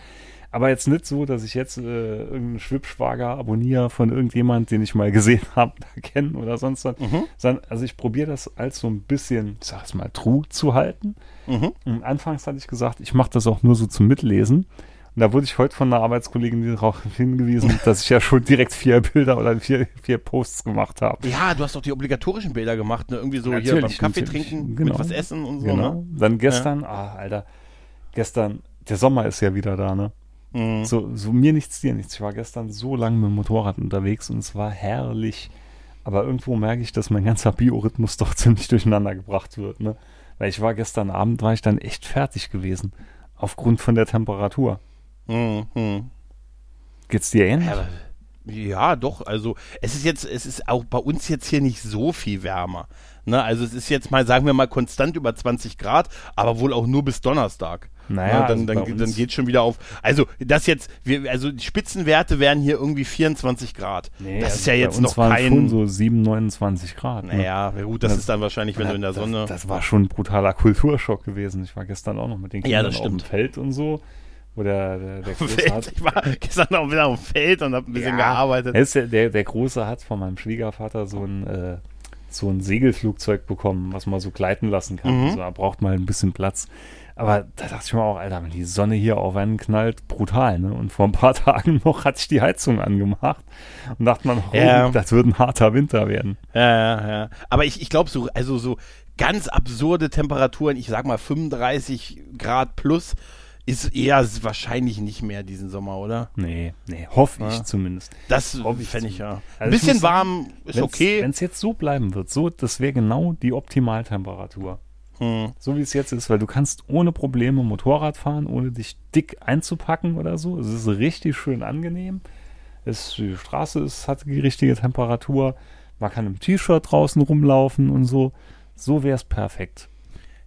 Aber jetzt nicht so, dass ich jetzt äh, irgendeinen Schwibschwager abonniere von irgendjemand, den ich mal gesehen [laughs] habe, kennen oder sonst was. Mhm. Sondern, also ich probiere das als so ein bisschen, ich sag es mal, true zu halten. Mhm. Und anfangs hatte ich gesagt, ich mache das auch nur so zum Mitlesen. Und da wurde ich heute von einer Arbeitskollegin darauf [laughs] hingewiesen, [laughs] dass ich ja schon direkt vier Bilder oder vier, vier Posts gemacht habe. Ja, du hast doch die obligatorischen Bilder gemacht, ne? Irgendwie so hier beim Natürlich, Kaffee natürlich. trinken, Genau. mit was essen und so, Genau. ne? Dann gestern, ah, Alter, gestern, der Sommer ist ja wieder da, ne? Mhm. So, so mir nichts, dir nichts. Ich war gestern so lange mit dem Motorrad unterwegs und es war herrlich. Aber irgendwo merke ich, dass mein ganzer Biorhythmus [laughs] doch ziemlich durcheinander gebracht wird, ne? Weil ich war gestern Abend, war ich dann echt fertig gewesen. Aufgrund von der Temperatur. Mhm. Mhm. Geht's dir ähnlich? Ja, aber- ja, doch. Also es ist jetzt, es ist auch bei uns jetzt hier nicht so viel wärmer. Ne? Also es ist jetzt mal, sagen wir mal, konstant über 20 Grad, aber wohl auch nur bis Donnerstag. Naja, ne? dann, also dann, dann geht schon wieder auf. Also das jetzt, wir, also die Spitzenwerte wären hier irgendwie 24 Grad. Nee, das also ist ja jetzt noch kein. schon so 7, 29 Grad. Ne? naja, ja, gut, das Das- ist dann wahrscheinlich, wenn du in der Sonne. Das, war schon ein brutaler Kulturschock gewesen. Ich war gestern auch noch mit den Ja, Kindern das auf dem. Feld und so, wo der, der, Große hat. Ich war gestern auch wieder auf dem Feld und habe ein bisschen Ja, gearbeitet. er der, der, der Große hat von meinem Schwiegervater so ein, äh, so ein Segelflugzeug bekommen, was man so gleiten lassen kann. Mhm. Also er braucht mal ein bisschen Platz. Aber da dachte ich mir auch, Alter, wenn die Sonne hier auf einen knallt, brutal, ne? Und vor ein paar [laughs] Tagen noch hatte ich die Heizung angemacht und dachte man, oh, Ja. das wird ein harter Winter werden. Ja, ja, ja. Aber ich, ich glaube so, also so ganz absurde Temperaturen, ich sag mal 35 Grad plus, ist eher wahrscheinlich nicht mehr diesen Sommer, oder? Nee, nee, hoffe ich Ja. zumindest. Das Hoffe ich fände ich ja. Ein Also ich bisschen muss warm ist okay. Wenn es jetzt so bleiben wird, so, das wäre genau die Optimaltemperatur. Hm. So wie es jetzt ist, weil du kannst ohne Probleme Motorrad fahren, ohne dich dick einzupacken oder so. Es ist richtig schön angenehm. Es, die Straße ist, hat die richtige Temperatur. Man kann im T-Shirt draußen rumlaufen und so. So wäre es perfekt.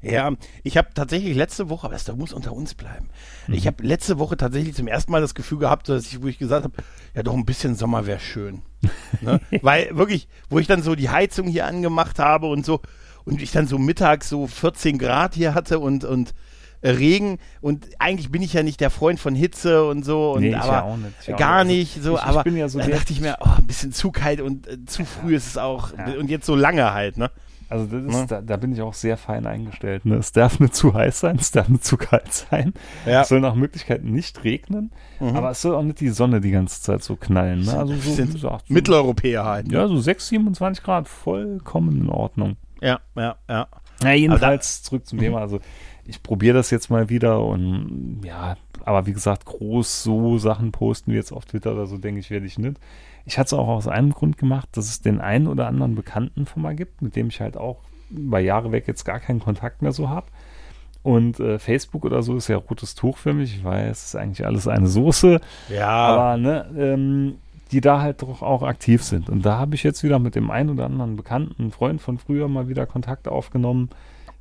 Ja, ich habe tatsächlich letzte Woche, aber das muss unter uns bleiben. Mhm. Ich habe letzte Woche tatsächlich zum ersten Mal das Gefühl gehabt, dass ich, wo ich gesagt habe, ja doch ein bisschen Sommer wäre schön. ne? [laughs] Weil wirklich, wo ich dann so die Heizung hier angemacht habe und so und ich dann so mittags so 14 Grad hier hatte und und äh, Regen und eigentlich bin ich ja nicht der Freund von Hitze und so und Nee, ich aber ja auch nicht, ich auch gar nicht. nicht so, Ich- ich aber bin ja so dann dachte ich mir, oh, ein bisschen zu kalt und äh, zu früh ist es auch Ja. und jetzt so lange halt, ne? Also das ist, Ne? da, da bin ich auch sehr fein eingestellt. Ne? Es darf nicht zu heiß sein, es darf nicht zu kalt sein. Ja. Es soll nach Möglichkeit nicht regnen, aber es soll auch nicht die Sonne die ganze Zeit so knallen. Ne? Also so, gesagt, so, Mitteleuropäer halt. Ja, so 6, 27 Grad, vollkommen in Ordnung. Ja, ja, ja. Na, jedenfalls zurück zum Thema. Also ich probiere das jetzt mal wieder und ja, aber wie gesagt, groß so Sachen posten wie jetzt auf Twitter oder so, denke ich, werde ich nicht. Ich hatte es auch aus einem Grund gemacht, dass es den einen oder anderen Bekannten von mir gibt, mit dem ich halt auch über Jahre weg jetzt gar keinen Kontakt mehr so habe. Und äh, Facebook oder so ist ja rotes Tuch für mich. Ich weiß, es ist eigentlich alles eine Soße. Ja, Aber ne, ähm, die da halt doch auch aktiv sind. Und da habe ich jetzt wieder mit dem einen oder anderen bekannten Freund von früher mal wieder Kontakt aufgenommen,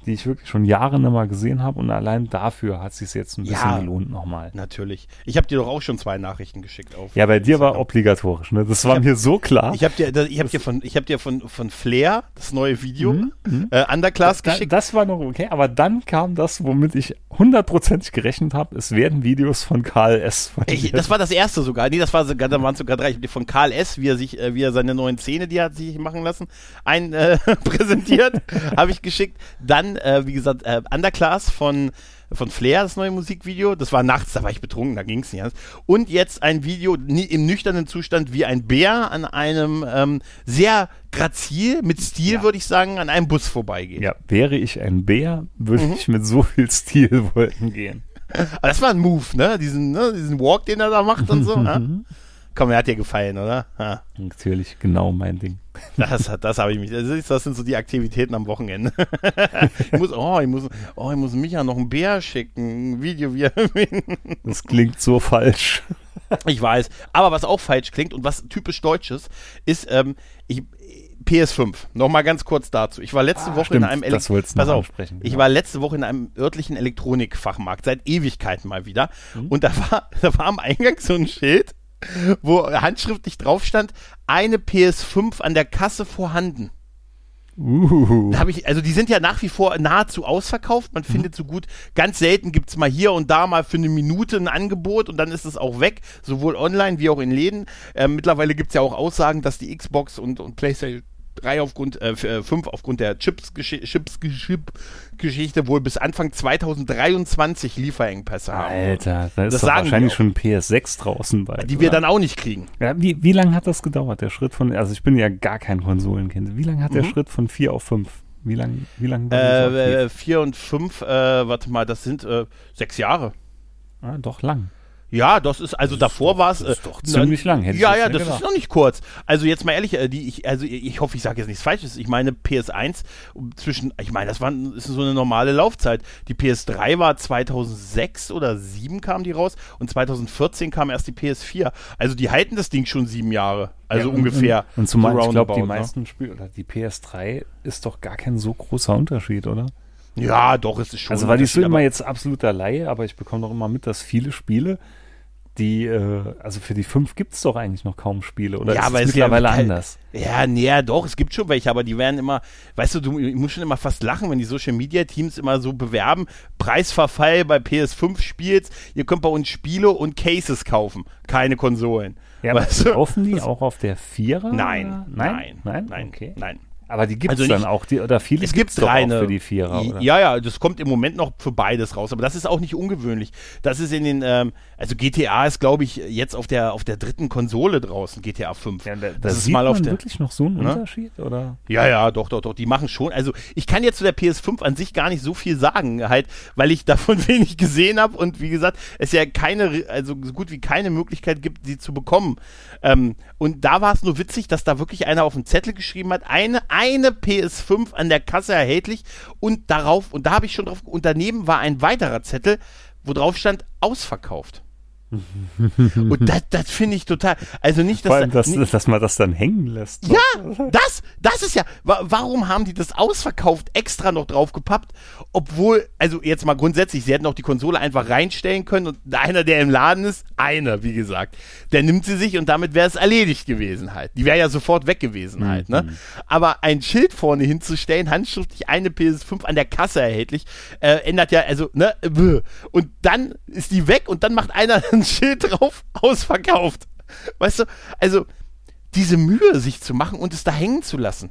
die ich wirklich schon Jahre nicht mal gesehen habe. Und allein dafür hat es sich jetzt ein bisschen Ja. gelohnt nochmal. natürlich. Ich habe dir doch auch schon zwei Nachrichten geschickt auf. Ja, bei dir war obligatorisch, ne? Das war hab- mir so klar. Ich habe dir, ich hab dir von, ich habe dir von von Flair das neue Video Mhm, äh, Underclass da, geschickt. das war noch okay, aber dann kam das, womit ich hundertprozentig gerechnet habe. Es werden Videos von Karl S. von Ich, das war das erste sogar. Nee, das war sogar, da waren es sogar drei. Ich hab dir von Karl S., wie er sich, äh, wie er seine neuen Zähne, die er hat sich machen lassen, ein äh, [laughs] präsentiert, [laughs] habe ich geschickt. Dann, äh, wie gesagt, äh, Underclass von von Flair, das neue Musikvideo. Das war nachts, da war ich betrunken, da ging es nicht anders. Und jetzt ein Video ni- im nüchternen Zustand, wie ein Bär an einem ähm, sehr grazil, mit Stil, Ja. würde ich sagen, an einem Bus vorbeigeht. ja, wäre ich ein Bär, würde Mhm. ich mit so viel Stilwolken gehen. Aber das war ein Move, ne? Diesen, ne? Diesen Walk, den er da macht und so. ja? [laughs] Komm, er hat dir gefallen, oder? Ja. Natürlich genau mein Ding. Das, das habe ich mich. Das, sind so die Aktivitäten am Wochenende. [laughs] ich muss, oh, ich muss, oh, ich muss Micha noch ein Bär schicken, ein Video, wie. [laughs] Das klingt so falsch. ich weiß. Aber was auch falsch klingt und was typisch Deutsches ist, ähm, ich, PS5. Nochmal ganz kurz dazu. Ich war letzte Ah, Woche stimmt, in einem du Pass auf, Ich war letzte Woche in einem örtlichen Elektronikfachmarkt seit Ewigkeiten mal wieder Mhm. und da war, [laughs] da war am Eingang so ein Schild, wo handschriftlich drauf stand: eine PS5 an der Kasse vorhanden. Uh. Da habe ich, also die sind ja nach wie vor nahezu ausverkauft. Man findet so gut, ganz selten gibt es mal hier und da mal für eine Minute ein Angebot und dann ist es auch weg, sowohl online wie auch in Läden. Ähm, mittlerweile gibt es ja auch Aussagen, dass die Xbox und, und PlayStation 3 aufgrund, äh, 5 aufgrund der Chips-Geschichte Chips, Chip Geschichte wohl bis Anfang 2023 Lieferengpässe haben. Alter, da ist Das doch wahrscheinlich schon PS6 draußen bei. Die wir dann auch nicht kriegen. Ja, wie, wie lange hat das gedauert, der Schritt von, also ich bin ja gar kein Konsolenkind. Wie lange hat der Mhm. Schritt von 4 auf 5? Wie lange wie lang war das Äh? 4 und 5, äh, warte mal, das sind äh, sechs Jahre. ah, doch lang. Ja, das ist, also davor war es. das ist doch ziemlich lang, hätte ja, ja, das gedacht. ist noch nicht kurz. Also jetzt mal ehrlich, äh, die, ich, also ich hoffe, ich sage jetzt nichts Falsches. Ich meine, PS1 um zwischen, ich meine, das war ist so eine normale Laufzeit. Die PS3 war 2006 oder 7 kam die raus und 2014 kam erst die PS4. Also die halten das Ding schon sieben Jahre. Also Ja, und- ungefähr. Und, und zumal, so ich glaube, die ne? meisten Spiele, oder die PS3 ist doch gar kein so großer Unterschied, oder? Ja, doch, es ist schon. Also, weil ich so immer jetzt absoluter Laie, aber ich bekomme doch immer mit, dass viele Spiele, die, äh, also für die 5 gibt es doch eigentlich noch kaum Spiele, oder Ja, ist aber es ist ja mittlerweile kein- anders? Ja, nee, ja, doch, es gibt schon welche, aber die werden immer, weißt du, du ich muss schon immer fast lachen, wenn die Social Media Teams immer so bewerben, Preisverfall bei PS5 Spiels, ihr könnt bei uns Spiele und Cases kaufen, keine Konsolen. Ja, aber Weißt du? kaufen die auch auf der Vierer? Nein, Nein? nein, Nein? nein, Okay. nein. Aber die gibt es Also dann auch, die, oder viele Es gibt auch reine für die Vierer, oder? Ja, ja, das kommt im Moment noch für beides raus, aber das ist auch nicht ungewöhnlich. Das ist in den, ähm, also GTA ist, glaube ich, jetzt auf der auf der dritten Konsole draußen, GTA 5. Ja, da, da das ist mal auf der. wirklich noch so einen Ne? Unterschied, oder? Ja, ja, doch, doch, doch. Die machen schon. Also ich kann jetzt zu der PS5 an sich gar nicht so viel sagen, halt, weil ich [laughs] davon wenig gesehen habe und wie gesagt, es ja keine, also so gut wie keine Möglichkeit gibt, sie zu bekommen. Ähm, und da war es nur witzig, dass da wirklich einer auf dem Zettel geschrieben hat, eine, eine PS5 an der Kasse erhältlich und darauf, und da habe ich schon drauf, und daneben war ein weiterer Zettel, wo drauf stand, ausverkauft. Und das, das finde ich total, also nicht, dass Vor allem, da- dass, nicht- dass man das dann hängen lässt. ja, das, das ist ja, wa warum haben die das ausverkauft extra noch draufgepappt, obwohl, also jetzt mal grundsätzlich, sie hätten auch die Konsole einfach reinstellen können und einer, der im Laden ist, einer, wie gesagt, der nimmt sie sich und damit wäre es erledigt gewesen halt. Die wäre ja sofort weg gewesen halt, ne? Aber ein Schild vorne hinzustellen, handschriftlich eine PS5 an der Kasse erhältlich, äh, ändert ja, also, ne, bäh. und dann ist die weg und dann macht einer [laughs] ein Schild drauf, ausverkauft. Weißt du, also, diese Mühe sich zu machen und es da hängen zu lassen.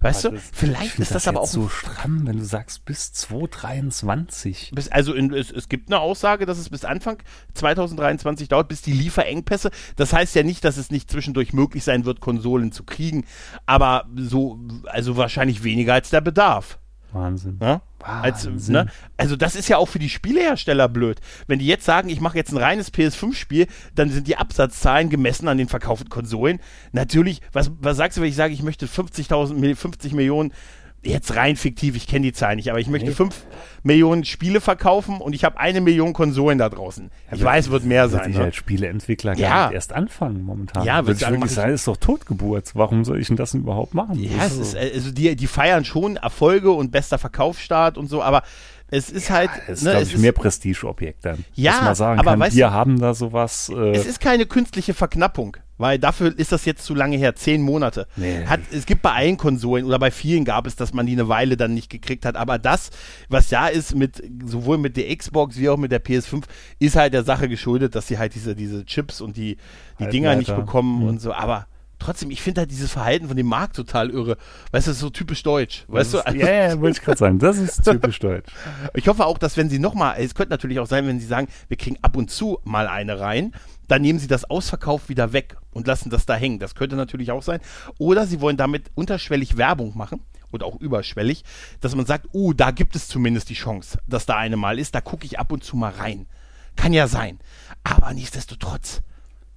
Weißt du, Das- ich vielleicht ist das, aber auch so stramm, wenn du sagst bis 2023. bis, also in, es, es gibt eine Aussage, dass es bis Anfang 2023 dauert, bis die Lieferengpässe. Das heißt ja nicht, dass es nicht zwischendurch möglich sein wird, Konsolen zu kriegen, aber so, also wahrscheinlich weniger als der Bedarf. Wahnsinn. Ja? Als, Wahnsinn. ne? Also das ist ja auch für die Spielehersteller blöd. Wenn die jetzt sagen, ich mache jetzt ein reines PS5-Spiel, dann sind die Absatzzahlen gemessen an den verkauften Konsolen. Natürlich, was, was sagst du, wenn ich sage, ich möchte 50.000, Mil- 50 Millionen, jetzt rein fiktiv, ich kenne die Zahlen nicht, aber ich möchte Nee. 5 Millionen Spiele verkaufen und ich habe eine Million Konsolen da draußen. Ich weiß, wird mehr sein. ich Ne? als Spieleentwickler Ja. gar nicht erst anfangen momentan. Ja, sagen, wirklich sagen, ist doch Totgeburt. Warum soll ich denn das überhaupt machen? Ja, es ist äh, also die, die feiern schon Erfolge und bester Verkaufsstart und so, aber es ist halt, Das ist, ne, glaube es ich, mehr Prestigeobjekt dann. Ja, Dass man sagen aber kann, weißt wir haben da sowas. Äh, Es ist keine künstliche Verknappung, weil dafür ist das jetzt zu lange her, zehn Monate. Nee. Hat, es gibt bei allen Konsolen oder bei vielen gab es, dass man die eine Weile dann nicht gekriegt hat. Aber das, was da ist, mit sowohl mit der Xbox wie auch mit der PS5, ist halt der Sache geschuldet, dass sie halt diese, diese Chips und die, die. Dinger nicht bekommen Mhm. und so. Aber trotzdem, ich finde halt dieses Verhalten von dem Markt total irre. Weißt du, das ist so typisch deutsch. Weißt du? das ist, ja, ja, wollte ich gerade sagen. Das ist typisch deutsch. [laughs] ich hoffe auch, dass wenn sie nochmal, es könnte natürlich auch sein, wenn sie sagen, wir kriegen ab und zu mal eine rein, dann nehmen sie das Ausverkauf wieder weg und lassen das da hängen. Das könnte natürlich auch sein. Oder sie wollen damit unterschwellig Werbung machen und auch überschwellig, dass man sagt, oh, da gibt es zumindest die Chance, dass da eine mal ist, da gucke ich ab und zu mal rein. Kann ja sein. Aber nichtsdestotrotz,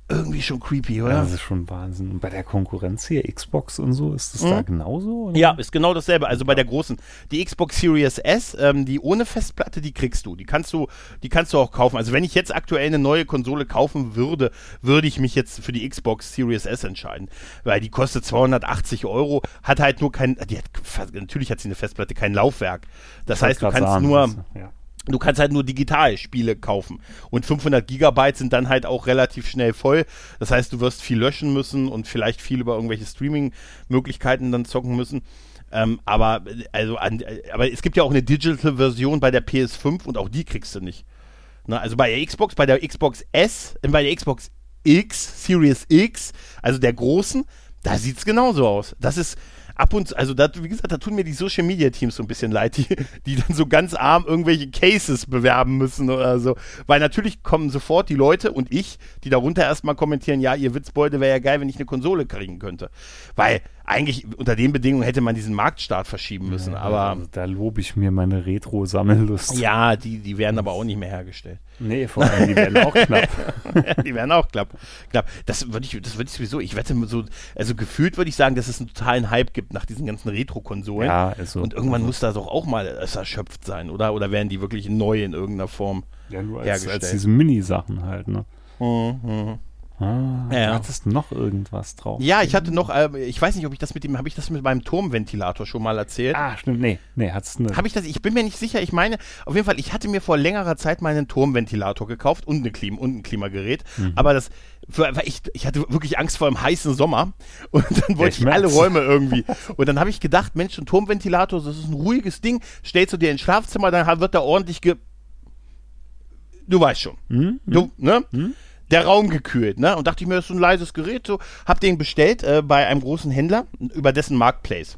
irgendwie schon creepy, oder? Das ist schon Wahnsinn. Und bei der Konkurrenz hier, Xbox und so, ist das da genauso? Oder? Ja, ist genau dasselbe. Also bei der großen, die Xbox Series S, ähm, die ohne Festplatte, die kriegst du. Die kannst du, die kannst du auch kaufen. Also wenn ich jetzt aktuell eine neue Konsole kaufen würde, würde ich mich jetzt für die Xbox Series S entscheiden, weil die kostet 280 Euro, hat halt nur kein, die hat, natürlich hat sie eine Festplatte, kein Laufwerk. Das heißt, du kannst sagen, nur, ja. Du kannst halt nur digital Spiele kaufen. Und 500 Gigabyte sind dann halt auch relativ schnell voll. Das heißt, du wirst viel löschen müssen und vielleicht viel über irgendwelche Streaming-Möglichkeiten dann zocken müssen. Ähm, aber, also an, aber es gibt ja auch eine Digital-Version bei der PS5 und auch die kriegst du nicht. Ne? Also bei der Xbox, bei der Xbox S, äh, bei der Xbox X, Series X, also der großen, da sieht's genauso aus. Das ist ab und zu, also da, wie gesagt, da tun mir die Social Media Teams so ein bisschen leid, die, die dann so ganz arm irgendwelche Cases bewerben müssen oder so. Weil natürlich kommen sofort die Leute und ich, die darunter erstmal kommentieren, ja, ihr Witzbeute wäre ja geil, wenn ich eine Konsole kriegen könnte. Weil eigentlich unter den Bedingungen hätte man diesen Marktstart verschieben müssen. aber also, da lobe ich mir meine Retro-Sammellust. ja, die, die werden aber auch nicht mehr hergestellt. Nee, vor allem, die werden auch knapp. [laughs] die werden auch knapp. knapp. Das würde ich, das würde ich sowieso, ich wette so, also gefühlt würde ich sagen, dass es einen totalen Hype gibt nach diesen ganzen Retro-Konsolen. Ja, ist so. Und irgendwann Also, muss das doch auch mal erschöpft sein, oder? Oder werden die wirklich neu in irgendeiner Form? Ja, nur als, hergestellt. als diese Mini-Sachen halt, ne? Mhm. Ah, Ja. Hattest noch irgendwas drauf? Ja, ich hatte noch, äh, ich weiß nicht, ob ich das mit dem, habe ich das mit meinem Turmventilator schon mal erzählt? Ah, stimmt. Nee, nee, du nicht. Habe ich das? Ich bin mir nicht sicher. Ich meine, auf jeden Fall, ich hatte mir vor längerer Zeit mal einen Turmventilator gekauft und, eine Klima, und ein Klimagerät. Mhm. Aber das, für, weil ich, ich hatte wirklich Angst vor einem heißen Sommer [laughs] und dann wollte ich ich alle. Räume irgendwie. Und dann habe ich gedacht, Mensch, ein Turmventilator, das ist ein ruhiges Ding. Stellst du dir ins Schlafzimmer, dann wird da ordentlich ge. Du weißt schon. Hm? Du, ne? Der Raum gekühlt, ne? Und dachte ich mir, das ist so ein leises Gerät, so. Hab den bestellt äh, bei einem großen Händler über dessen Marketplace.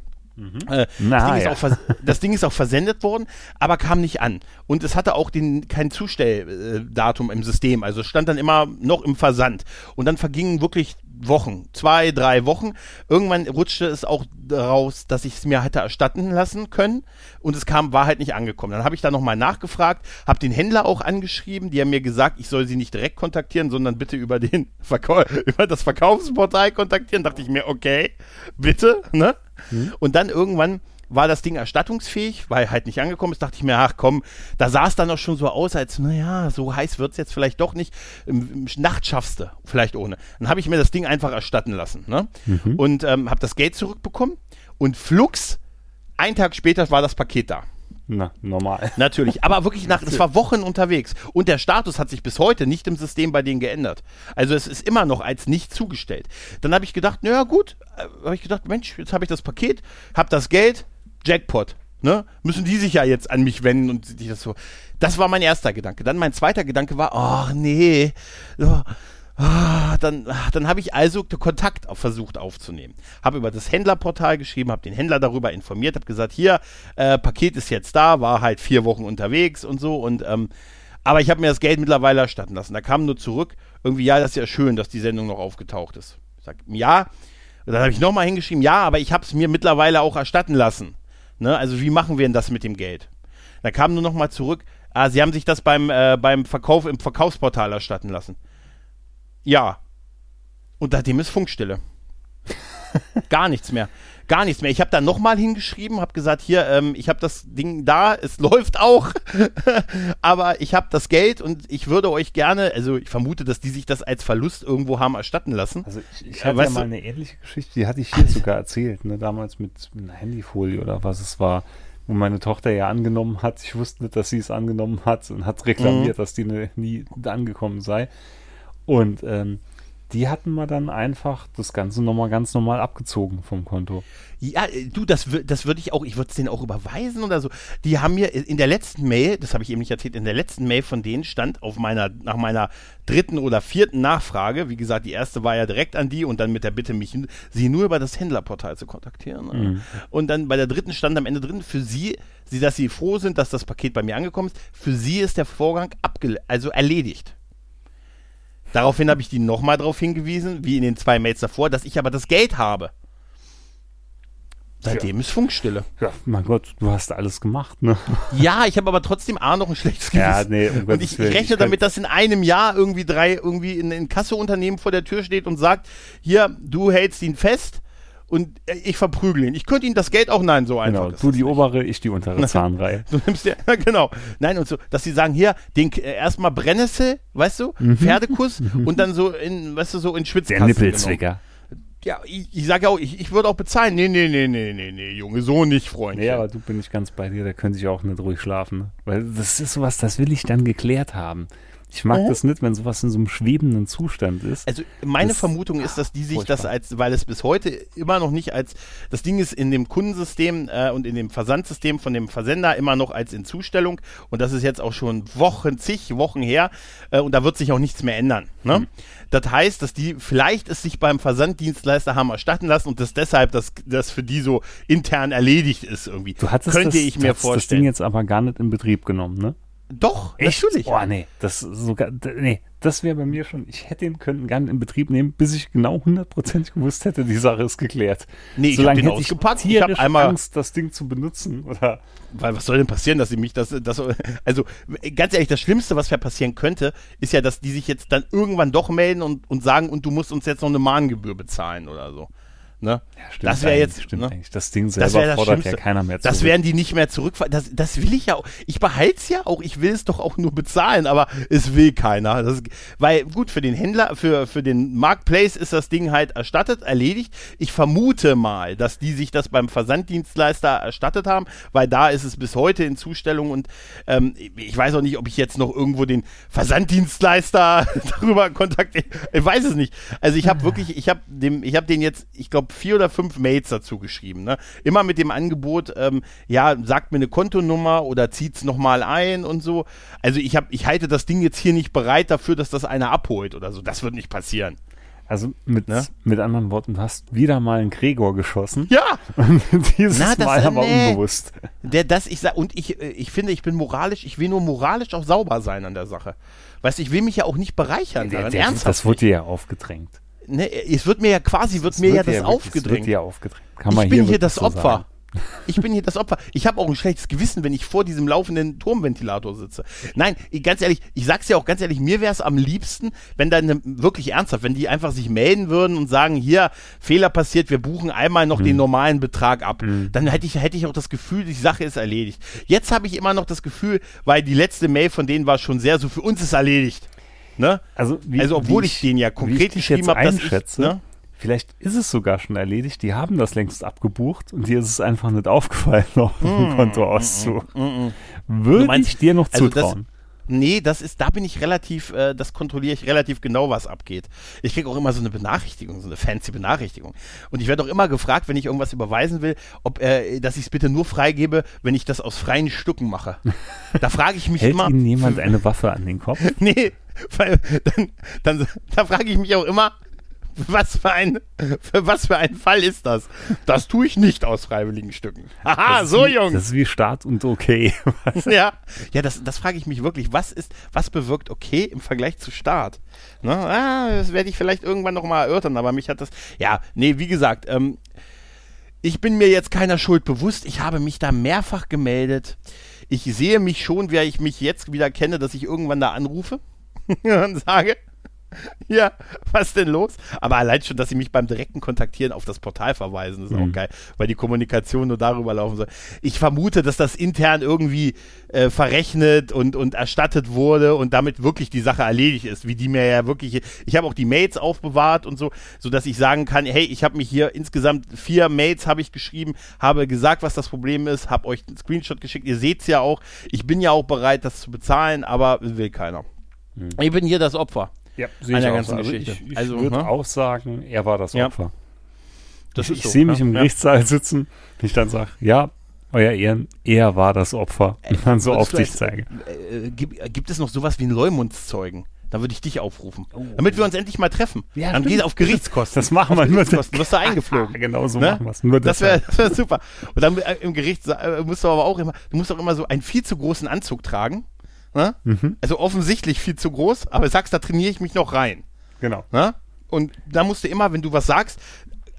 Äh, Na, das, Ding ist ja. auch das Ding ist auch versendet worden, aber kam nicht an. Und es hatte auch den, kein Zustelldatum im System. Also es stand dann immer noch im Versand. Und dann vergingen wirklich Wochen, zwei, drei Wochen. Irgendwann rutschte es auch raus, dass ich es mir hätte erstatten lassen können. Und es kam, war halt nicht angekommen. Dann habe ich da nochmal nachgefragt, habe den Händler auch angeschrieben, die haben mir gesagt, ich soll sie nicht direkt kontaktieren, sondern bitte über den Verkau [laughs] über das Verkaufsportal kontaktieren. Dachte ich mir, okay, bitte, ne? Und dann irgendwann war das Ding erstattungsfähig, weil halt nicht angekommen ist, dachte ich mir, ach komm, da sah es dann auch schon so aus, als, naja, so heiß wird es jetzt vielleicht doch nicht. Im, im Nacht schaffst du, vielleicht ohne. Dann habe ich mir das Ding einfach erstatten lassen, ne? Und ähm, habe das Geld zurückbekommen und flugs, einen Tag später war das Paket da. Na, normal. [laughs] Natürlich, aber wirklich nach, es war Wochen unterwegs und der Status hat sich bis heute nicht im System bei denen geändert. Also es ist immer noch als nicht zugestellt. Dann habe ich gedacht, naja gut, äh, habe ich gedacht, Mensch, jetzt habe ich das Paket, habe das Geld, Jackpot. Ne? Müssen die sich ja jetzt an mich wenden und sich das so. Das war mein erster Gedanke. Dann mein zweiter Gedanke war, ach nee, oh, dann, dann habe ich also Kontakt versucht aufzunehmen. Habe über das Händlerportal geschrieben, habe den Händler darüber informiert, habe gesagt, hier, äh, Paket ist jetzt da, war halt vier Wochen unterwegs und so und ähm, aber ich habe mir das Geld mittlerweile erstatten lassen. Da kam nur zurück, irgendwie, ja, das ist ja schön, dass die Sendung noch aufgetaucht ist. Ich sag, ja. Und dann habe ich nochmal hingeschrieben, ja, aber ich habe es mir mittlerweile auch erstatten lassen. Ne? Also wie machen wir denn das mit dem Geld? Da kam nur nochmal zurück, ah, sie haben sich das beim, äh, beim Verkauf im Verkaufsportal erstatten lassen. Ja. Und seitdem ist Funkstille. Gar nichts mehr. Gar nichts mehr. Ich habe da nochmal hingeschrieben, habe gesagt, hier, ähm, ich habe das Ding da, es [laughs] läuft auch, aber ich habe das Geld und ich würde euch gerne, also ich vermute, dass die sich das als Verlust irgendwo haben erstatten lassen. Also ich, ich Ja, hatte ja weißt mal eine ähnliche Geschichte, die hatte ich hier sogar erzählt, ne, damals mit, mit einer Handyfolie oder was es war, wo meine Tochter ja angenommen hat. Ich wusste nicht, dass sie es angenommen hat und hat reklamiert, dass die nie angekommen sei. Und ähm, die hatten wir dann einfach das Ganze nochmal ganz normal abgezogen vom Konto. Ja, äh, du, das, das würde ich auch, ich würde es denen auch überweisen oder so. Die haben mir in der letzten Mail, das habe ich eben nicht erzählt, in der letzten Mail von denen stand auf meiner, nach meiner dritten oder vierten Nachfrage, wie gesagt, die erste war ja direkt an die und dann mit der Bitte, mich, sie nur über das Händlerportal zu kontaktieren. ne? Und dann bei der dritten stand am Ende drin, für sie, sie, dass sie froh sind, dass das Paket bei mir angekommen ist, für sie ist der Vorgang abgele also erledigt. Daraufhin habe ich die nochmal darauf hingewiesen, wie in den zwei Mails davor, dass ich aber das Geld habe. Seitdem ist Funkstille. Ja, mein Gott, du hast alles gemacht, ne? Ja, ich habe aber trotzdem A noch ein schlechtes Gewissen. Ja, nee, um und Gottes ich, ich Willen, rechne ich damit, dass in einem Jahr irgendwie drei, irgendwie ein Inkassounternehmen vor der Tür steht und sagt, hier, du hältst ihn fest und äh, ich verprügel ihn. Ich könnte ihm das Geld auch, nein, so einfach. Genau, du die obere, ich die untere [laughs] Zahnreihe. Du nimmst ja, [laughs] genau. Nein, und so, dass sie sagen, hier, den äh, erstmal Brennnessel, weißt du, Pferdekuss [laughs] und dann so in, weißt du, so in Der Schwitzkasten. genommen. Nippelzwicker. Ja, ich, ich sage ja auch, ich, ich würde auch bezahlen. Nee, nee, nee, nee, nee, nee, Junge, so nicht, Freundchen. Nee, aber du bin ich ganz bei dir, da könnte ich auch nicht ruhig schlafen. Ne? Weil das ist sowas, das will ich dann geklärt haben. Ich mag das nicht, wenn sowas in so einem schwebenden Zustand ist. Also meine Das- Vermutung ist, dass die sich das furchtbar. als, weil es bis heute immer noch nicht als, das Ding ist in dem Kundensystem äh, und in dem Versandsystem von dem Versender immer noch als in Zustellung und das ist jetzt auch schon Wochen, zig Wochen her äh, und da wird sich auch nichts mehr ändern. Ne? Mhm. Das heißt, dass die vielleicht es sich beim Versanddienstleister haben erstatten lassen und dass deshalb das, das für die so intern erledigt ist irgendwie. Du hattest Könnte das, ich du mir hattest das Ding vorstellen. jetzt aber gar nicht in Betrieb genommen, ne? Doch, natürlich. Oh, nee. Das sogar, nee, das wäre bei mir schon, ich hätte ihn können gar nicht in Betrieb nehmen, bis ich genau hundertprozentig gewusst hätte, die Sache ist geklärt. Nee, ich hab Solange den ausgepackt. ich Ich hab tierisch einmal- Angst, das Ding zu benutzen, oder? Weil was soll denn passieren, dass sie mich das, das, also ganz ehrlich, das Schlimmste, was ja passieren könnte, ist ja, dass die sich jetzt dann irgendwann doch melden und, und sagen, und du musst uns jetzt noch eine Mahngebühr bezahlen oder so. Ne? stimmt das wäre jetzt, stimmt ne? eigentlich. Das Ding Das selber wäre das fordert ja Schlimmste. keiner mehr Das zurück. werden die nicht mehr zurückfahren. Das, das will ich ja auch. Ich behalte es ja auch. Ich will es doch auch nur bezahlen, aber es will keiner. Das, weil gut, für den Händler, für, für den Marketplace ist das Ding halt erstattet, erledigt. Ich vermute mal, dass die sich das beim Versanddienstleister erstattet haben, weil da ist es bis heute in Zustellung und ähm, ich weiß auch nicht, ob ich jetzt noch irgendwo den Versanddienstleister [laughs] darüber kontaktiere. Ich weiß es nicht. Also ich habe [laughs] wirklich, ich habe dem, ich habe den jetzt, ich glaube, vier oder fünf Mails dazu geschrieben. Ne? Immer mit dem Angebot, ähm, ja, sagt mir eine Kontonummer oder zieht's nochmal ein und so. Also ich habe, ich halte das Ding jetzt hier nicht bereit dafür, dass das einer abholt oder so. Das wird nicht passieren. Also mit, Ne? mit anderen Worten, du hast wieder mal einen Gregor geschossen. Ja, [laughs] Und dieses Na, das- Mal aber nee. unbewusst. der, das ich sag, und ich, äh, ich finde, ich bin moralisch, ich will nur moralisch auch sauber sein an der Sache. Weißt du, ich will mich ja auch nicht bereichern Der, daran, der, ernsthaft. das wird dir ja aufgedrängt. Ne, es wird mir ja quasi, wird mir ja wird das dir wirklich- aufgedrängt. Das wird aufgedrängt. Ich bin hier das so Opfer. sagen. Ich bin hier das Opfer. Ich habe auch ein schlechtes Gewissen, wenn ich vor diesem laufenden Turmventilator sitze. Nein, ganz ehrlich, ich sag's ja auch ganz ehrlich, mir wäre es am liebsten, wenn dann ne- wirklich ernsthaft, wenn die einfach sich melden würden und sagen, hier, Fehler passiert, wir buchen einmal noch Hm. den normalen Betrag ab. Dann hätte ich, hätte ich auch das Gefühl, die Sache ist erledigt. Jetzt habe ich immer noch das Gefühl, weil die letzte Mail von denen war schon sehr so, für uns ist erledigt. Ne? Also, wie, Also, obwohl wie ich den ja wie konkret ich geschrieben jetzt habe, dass ich, einschätze, ne? Vielleicht ist es sogar schon erledigt. Die haben das längst abgebucht und dir ist es einfach nicht aufgefallen auf dem Kontoauszug. Würde meinst- ich dir noch also das- zutrauen. Nee, das ist, da bin ich relativ, äh, das kontrolliere ich relativ genau, was abgeht. Ich kriege auch immer so eine Benachrichtigung, so eine fancy Benachrichtigung. Und ich werde auch immer gefragt, wenn ich irgendwas überweisen will, ob, äh, dass ich es bitte nur freigebe, wenn ich das aus freien Stücken mache. Da frage ich mich Hält immer. Ihnen jemand [laughs] eine Waffe an den Kopf? Nee, weil dann, dann da frage ich mich auch immer, was für ein, für was für ein Fall ist das? Das tue ich nicht aus freiwilligen Stücken. Haha, so wie, Jungs. Das ist wie Start und okay. [laughs] Ja, ja, das, das frage ich mich wirklich. Was ist, was bewirkt okay im Vergleich zu Start? Ne? Ah, das werde ich vielleicht irgendwann noch mal erörtern, aber mich hat das. Ja, nee, wie gesagt, ähm, ich bin mir jetzt keiner Schuld bewusst. Ich habe mich da mehrfach gemeldet. Ich sehe mich schon, wer ich mich jetzt wieder kenne, dass ich irgendwann da anrufe [laughs] und sage, [laughs] ja, was denn los? Aber allein schon, dass sie mich beim direkten Kontaktieren auf das Portal verweisen, ist auch Mhm. geil, weil die Kommunikation nur darüber laufen soll. Ich vermute, dass das intern irgendwie äh, verrechnet und, und erstattet wurde und damit wirklich die Sache erledigt ist, wie die mir ja wirklich. Ich habe auch die Mails aufbewahrt und so, so dass ich sagen kann, hey, ich habe mich hier insgesamt vier Mails habe ich geschrieben, habe gesagt, was das Problem ist, habe euch einen Screenshot geschickt. Ihr seht's ja auch. Ich bin ja auch bereit, das zu bezahlen, aber will keiner. Ich bin hier das Opfer. Ja, sehe ich auch so. Also ich, ich- ich also, würde ne? auch sagen, er war das Ja. Opfer. Das ich ich so, sehe mich ja, im. Gerichtssaal sitzen und ich dann sage, ja, euer Ehren, er war das Opfer. Und dann so auf du dich als- zeige. Äh, gibt, gibt es noch sowas wie einen Leumundszeugen? Da würde ich dich aufrufen. Damit wir uns endlich mal treffen. Oh. Ja, Dann du auf Gerichtskosten. Das machen wir nur. Gerichtskosten wirst du eingeflogen. [laughs] genau so Ne? machen wir es. Das wäre [laughs] wär super. Und dann äh, im Gericht äh, musst du aber auch immer, du musst auch immer so einen viel zu großen Anzug tragen. Ne? Mhm. Also offensichtlich viel zu groß, aber sagst, da trainiere ich mich noch rein. Genau. Ne? Und da musst du immer, wenn du was sagst,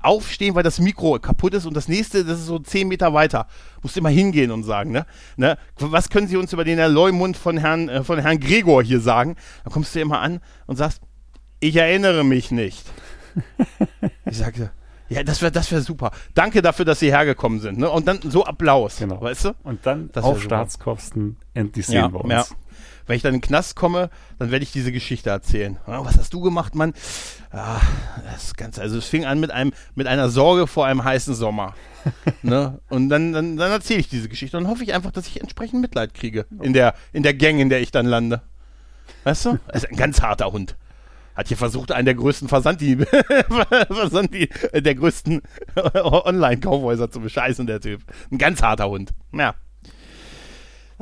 aufstehen, weil das Mikro kaputt ist und das nächste, das ist so zehn Meter weiter. Musst du immer hingehen und sagen, ne? ne? Was können Sie uns über den Leumund von Herrn, äh, von Herrn Gregor hier sagen? Dann kommst du immer an und sagst, ich erinnere mich nicht. [laughs] ich sagte, ja, das wäre das wär super. Danke dafür, dass Sie hergekommen sind. Ne? Und dann so Applaus. Genau. Weißt du? Und dann Das auf. Staatskosten endlich sehen Ja, wir uns. ja. Wenn ich dann in den Knast komme, dann werde ich diese Geschichte erzählen. Ah, was hast du gemacht, Mann? Ah, das ist ganz, also es fing an mit einem, mit einer Sorge vor einem heißen Sommer. [laughs] ne? Und dann, dann, dann erzähle ich diese Geschichte und hoffe ich einfach, dass ich entsprechend Mitleid kriege in der, in der Gang, in der ich dann lande. Weißt du? Das ist ein ganz harter Hund. Hat hier versucht, einen der größten Versanddiebe, [laughs] Versanddieb, der größten [laughs] Online-Kaufhäuser zu bescheißen, der Typ. Ein ganz harter Hund. Ja.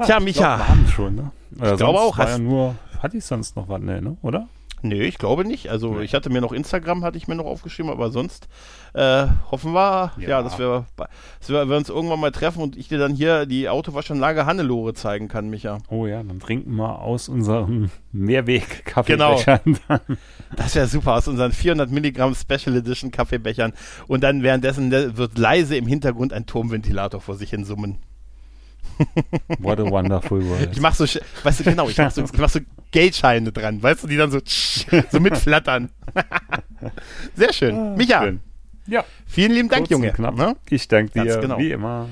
Ah, Tja, ich Micha. Glaub, wir haben schon, ne? Oder glaube sonst auch, War hast- ja nur, hatte ich sonst noch was? Ne? Oder? Nee, ich glaube nicht. Also Nee. ich hatte mir noch Instagram, hatte ich mir noch aufgeschrieben, aber sonst äh, hoffen wir, ja, Ja. dass, wir, dass wir, wir uns irgendwann mal treffen und ich dir dann hier die Autowaschanlage Hannelore zeigen kann, Micha. Oh ja, dann trinken wir aus unseren Mehrweg-Kaffeebechern. Genau. Das wäre super, aus unseren 400 Milligramm Special Edition Kaffeebechern. Und dann währenddessen ne, wird leise im Hintergrund ein Turmventilator vor sich hin summen. [laughs] What a wonderful world. Ich mach so, weißt du, genau, ich mach so, ich mach so Geldscheine dran, weißt du, die dann so, so mitflattern. [laughs] Sehr schön. Micha, Ah, Schön. Ja, vielen lieben Dank, kurz und Junge. Knapp. Ne? Ich danke dir, Ganz genau. wie immer.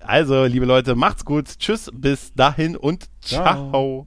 Also, liebe Leute, macht's gut. Tschüss, bis dahin und ciao. Ciao.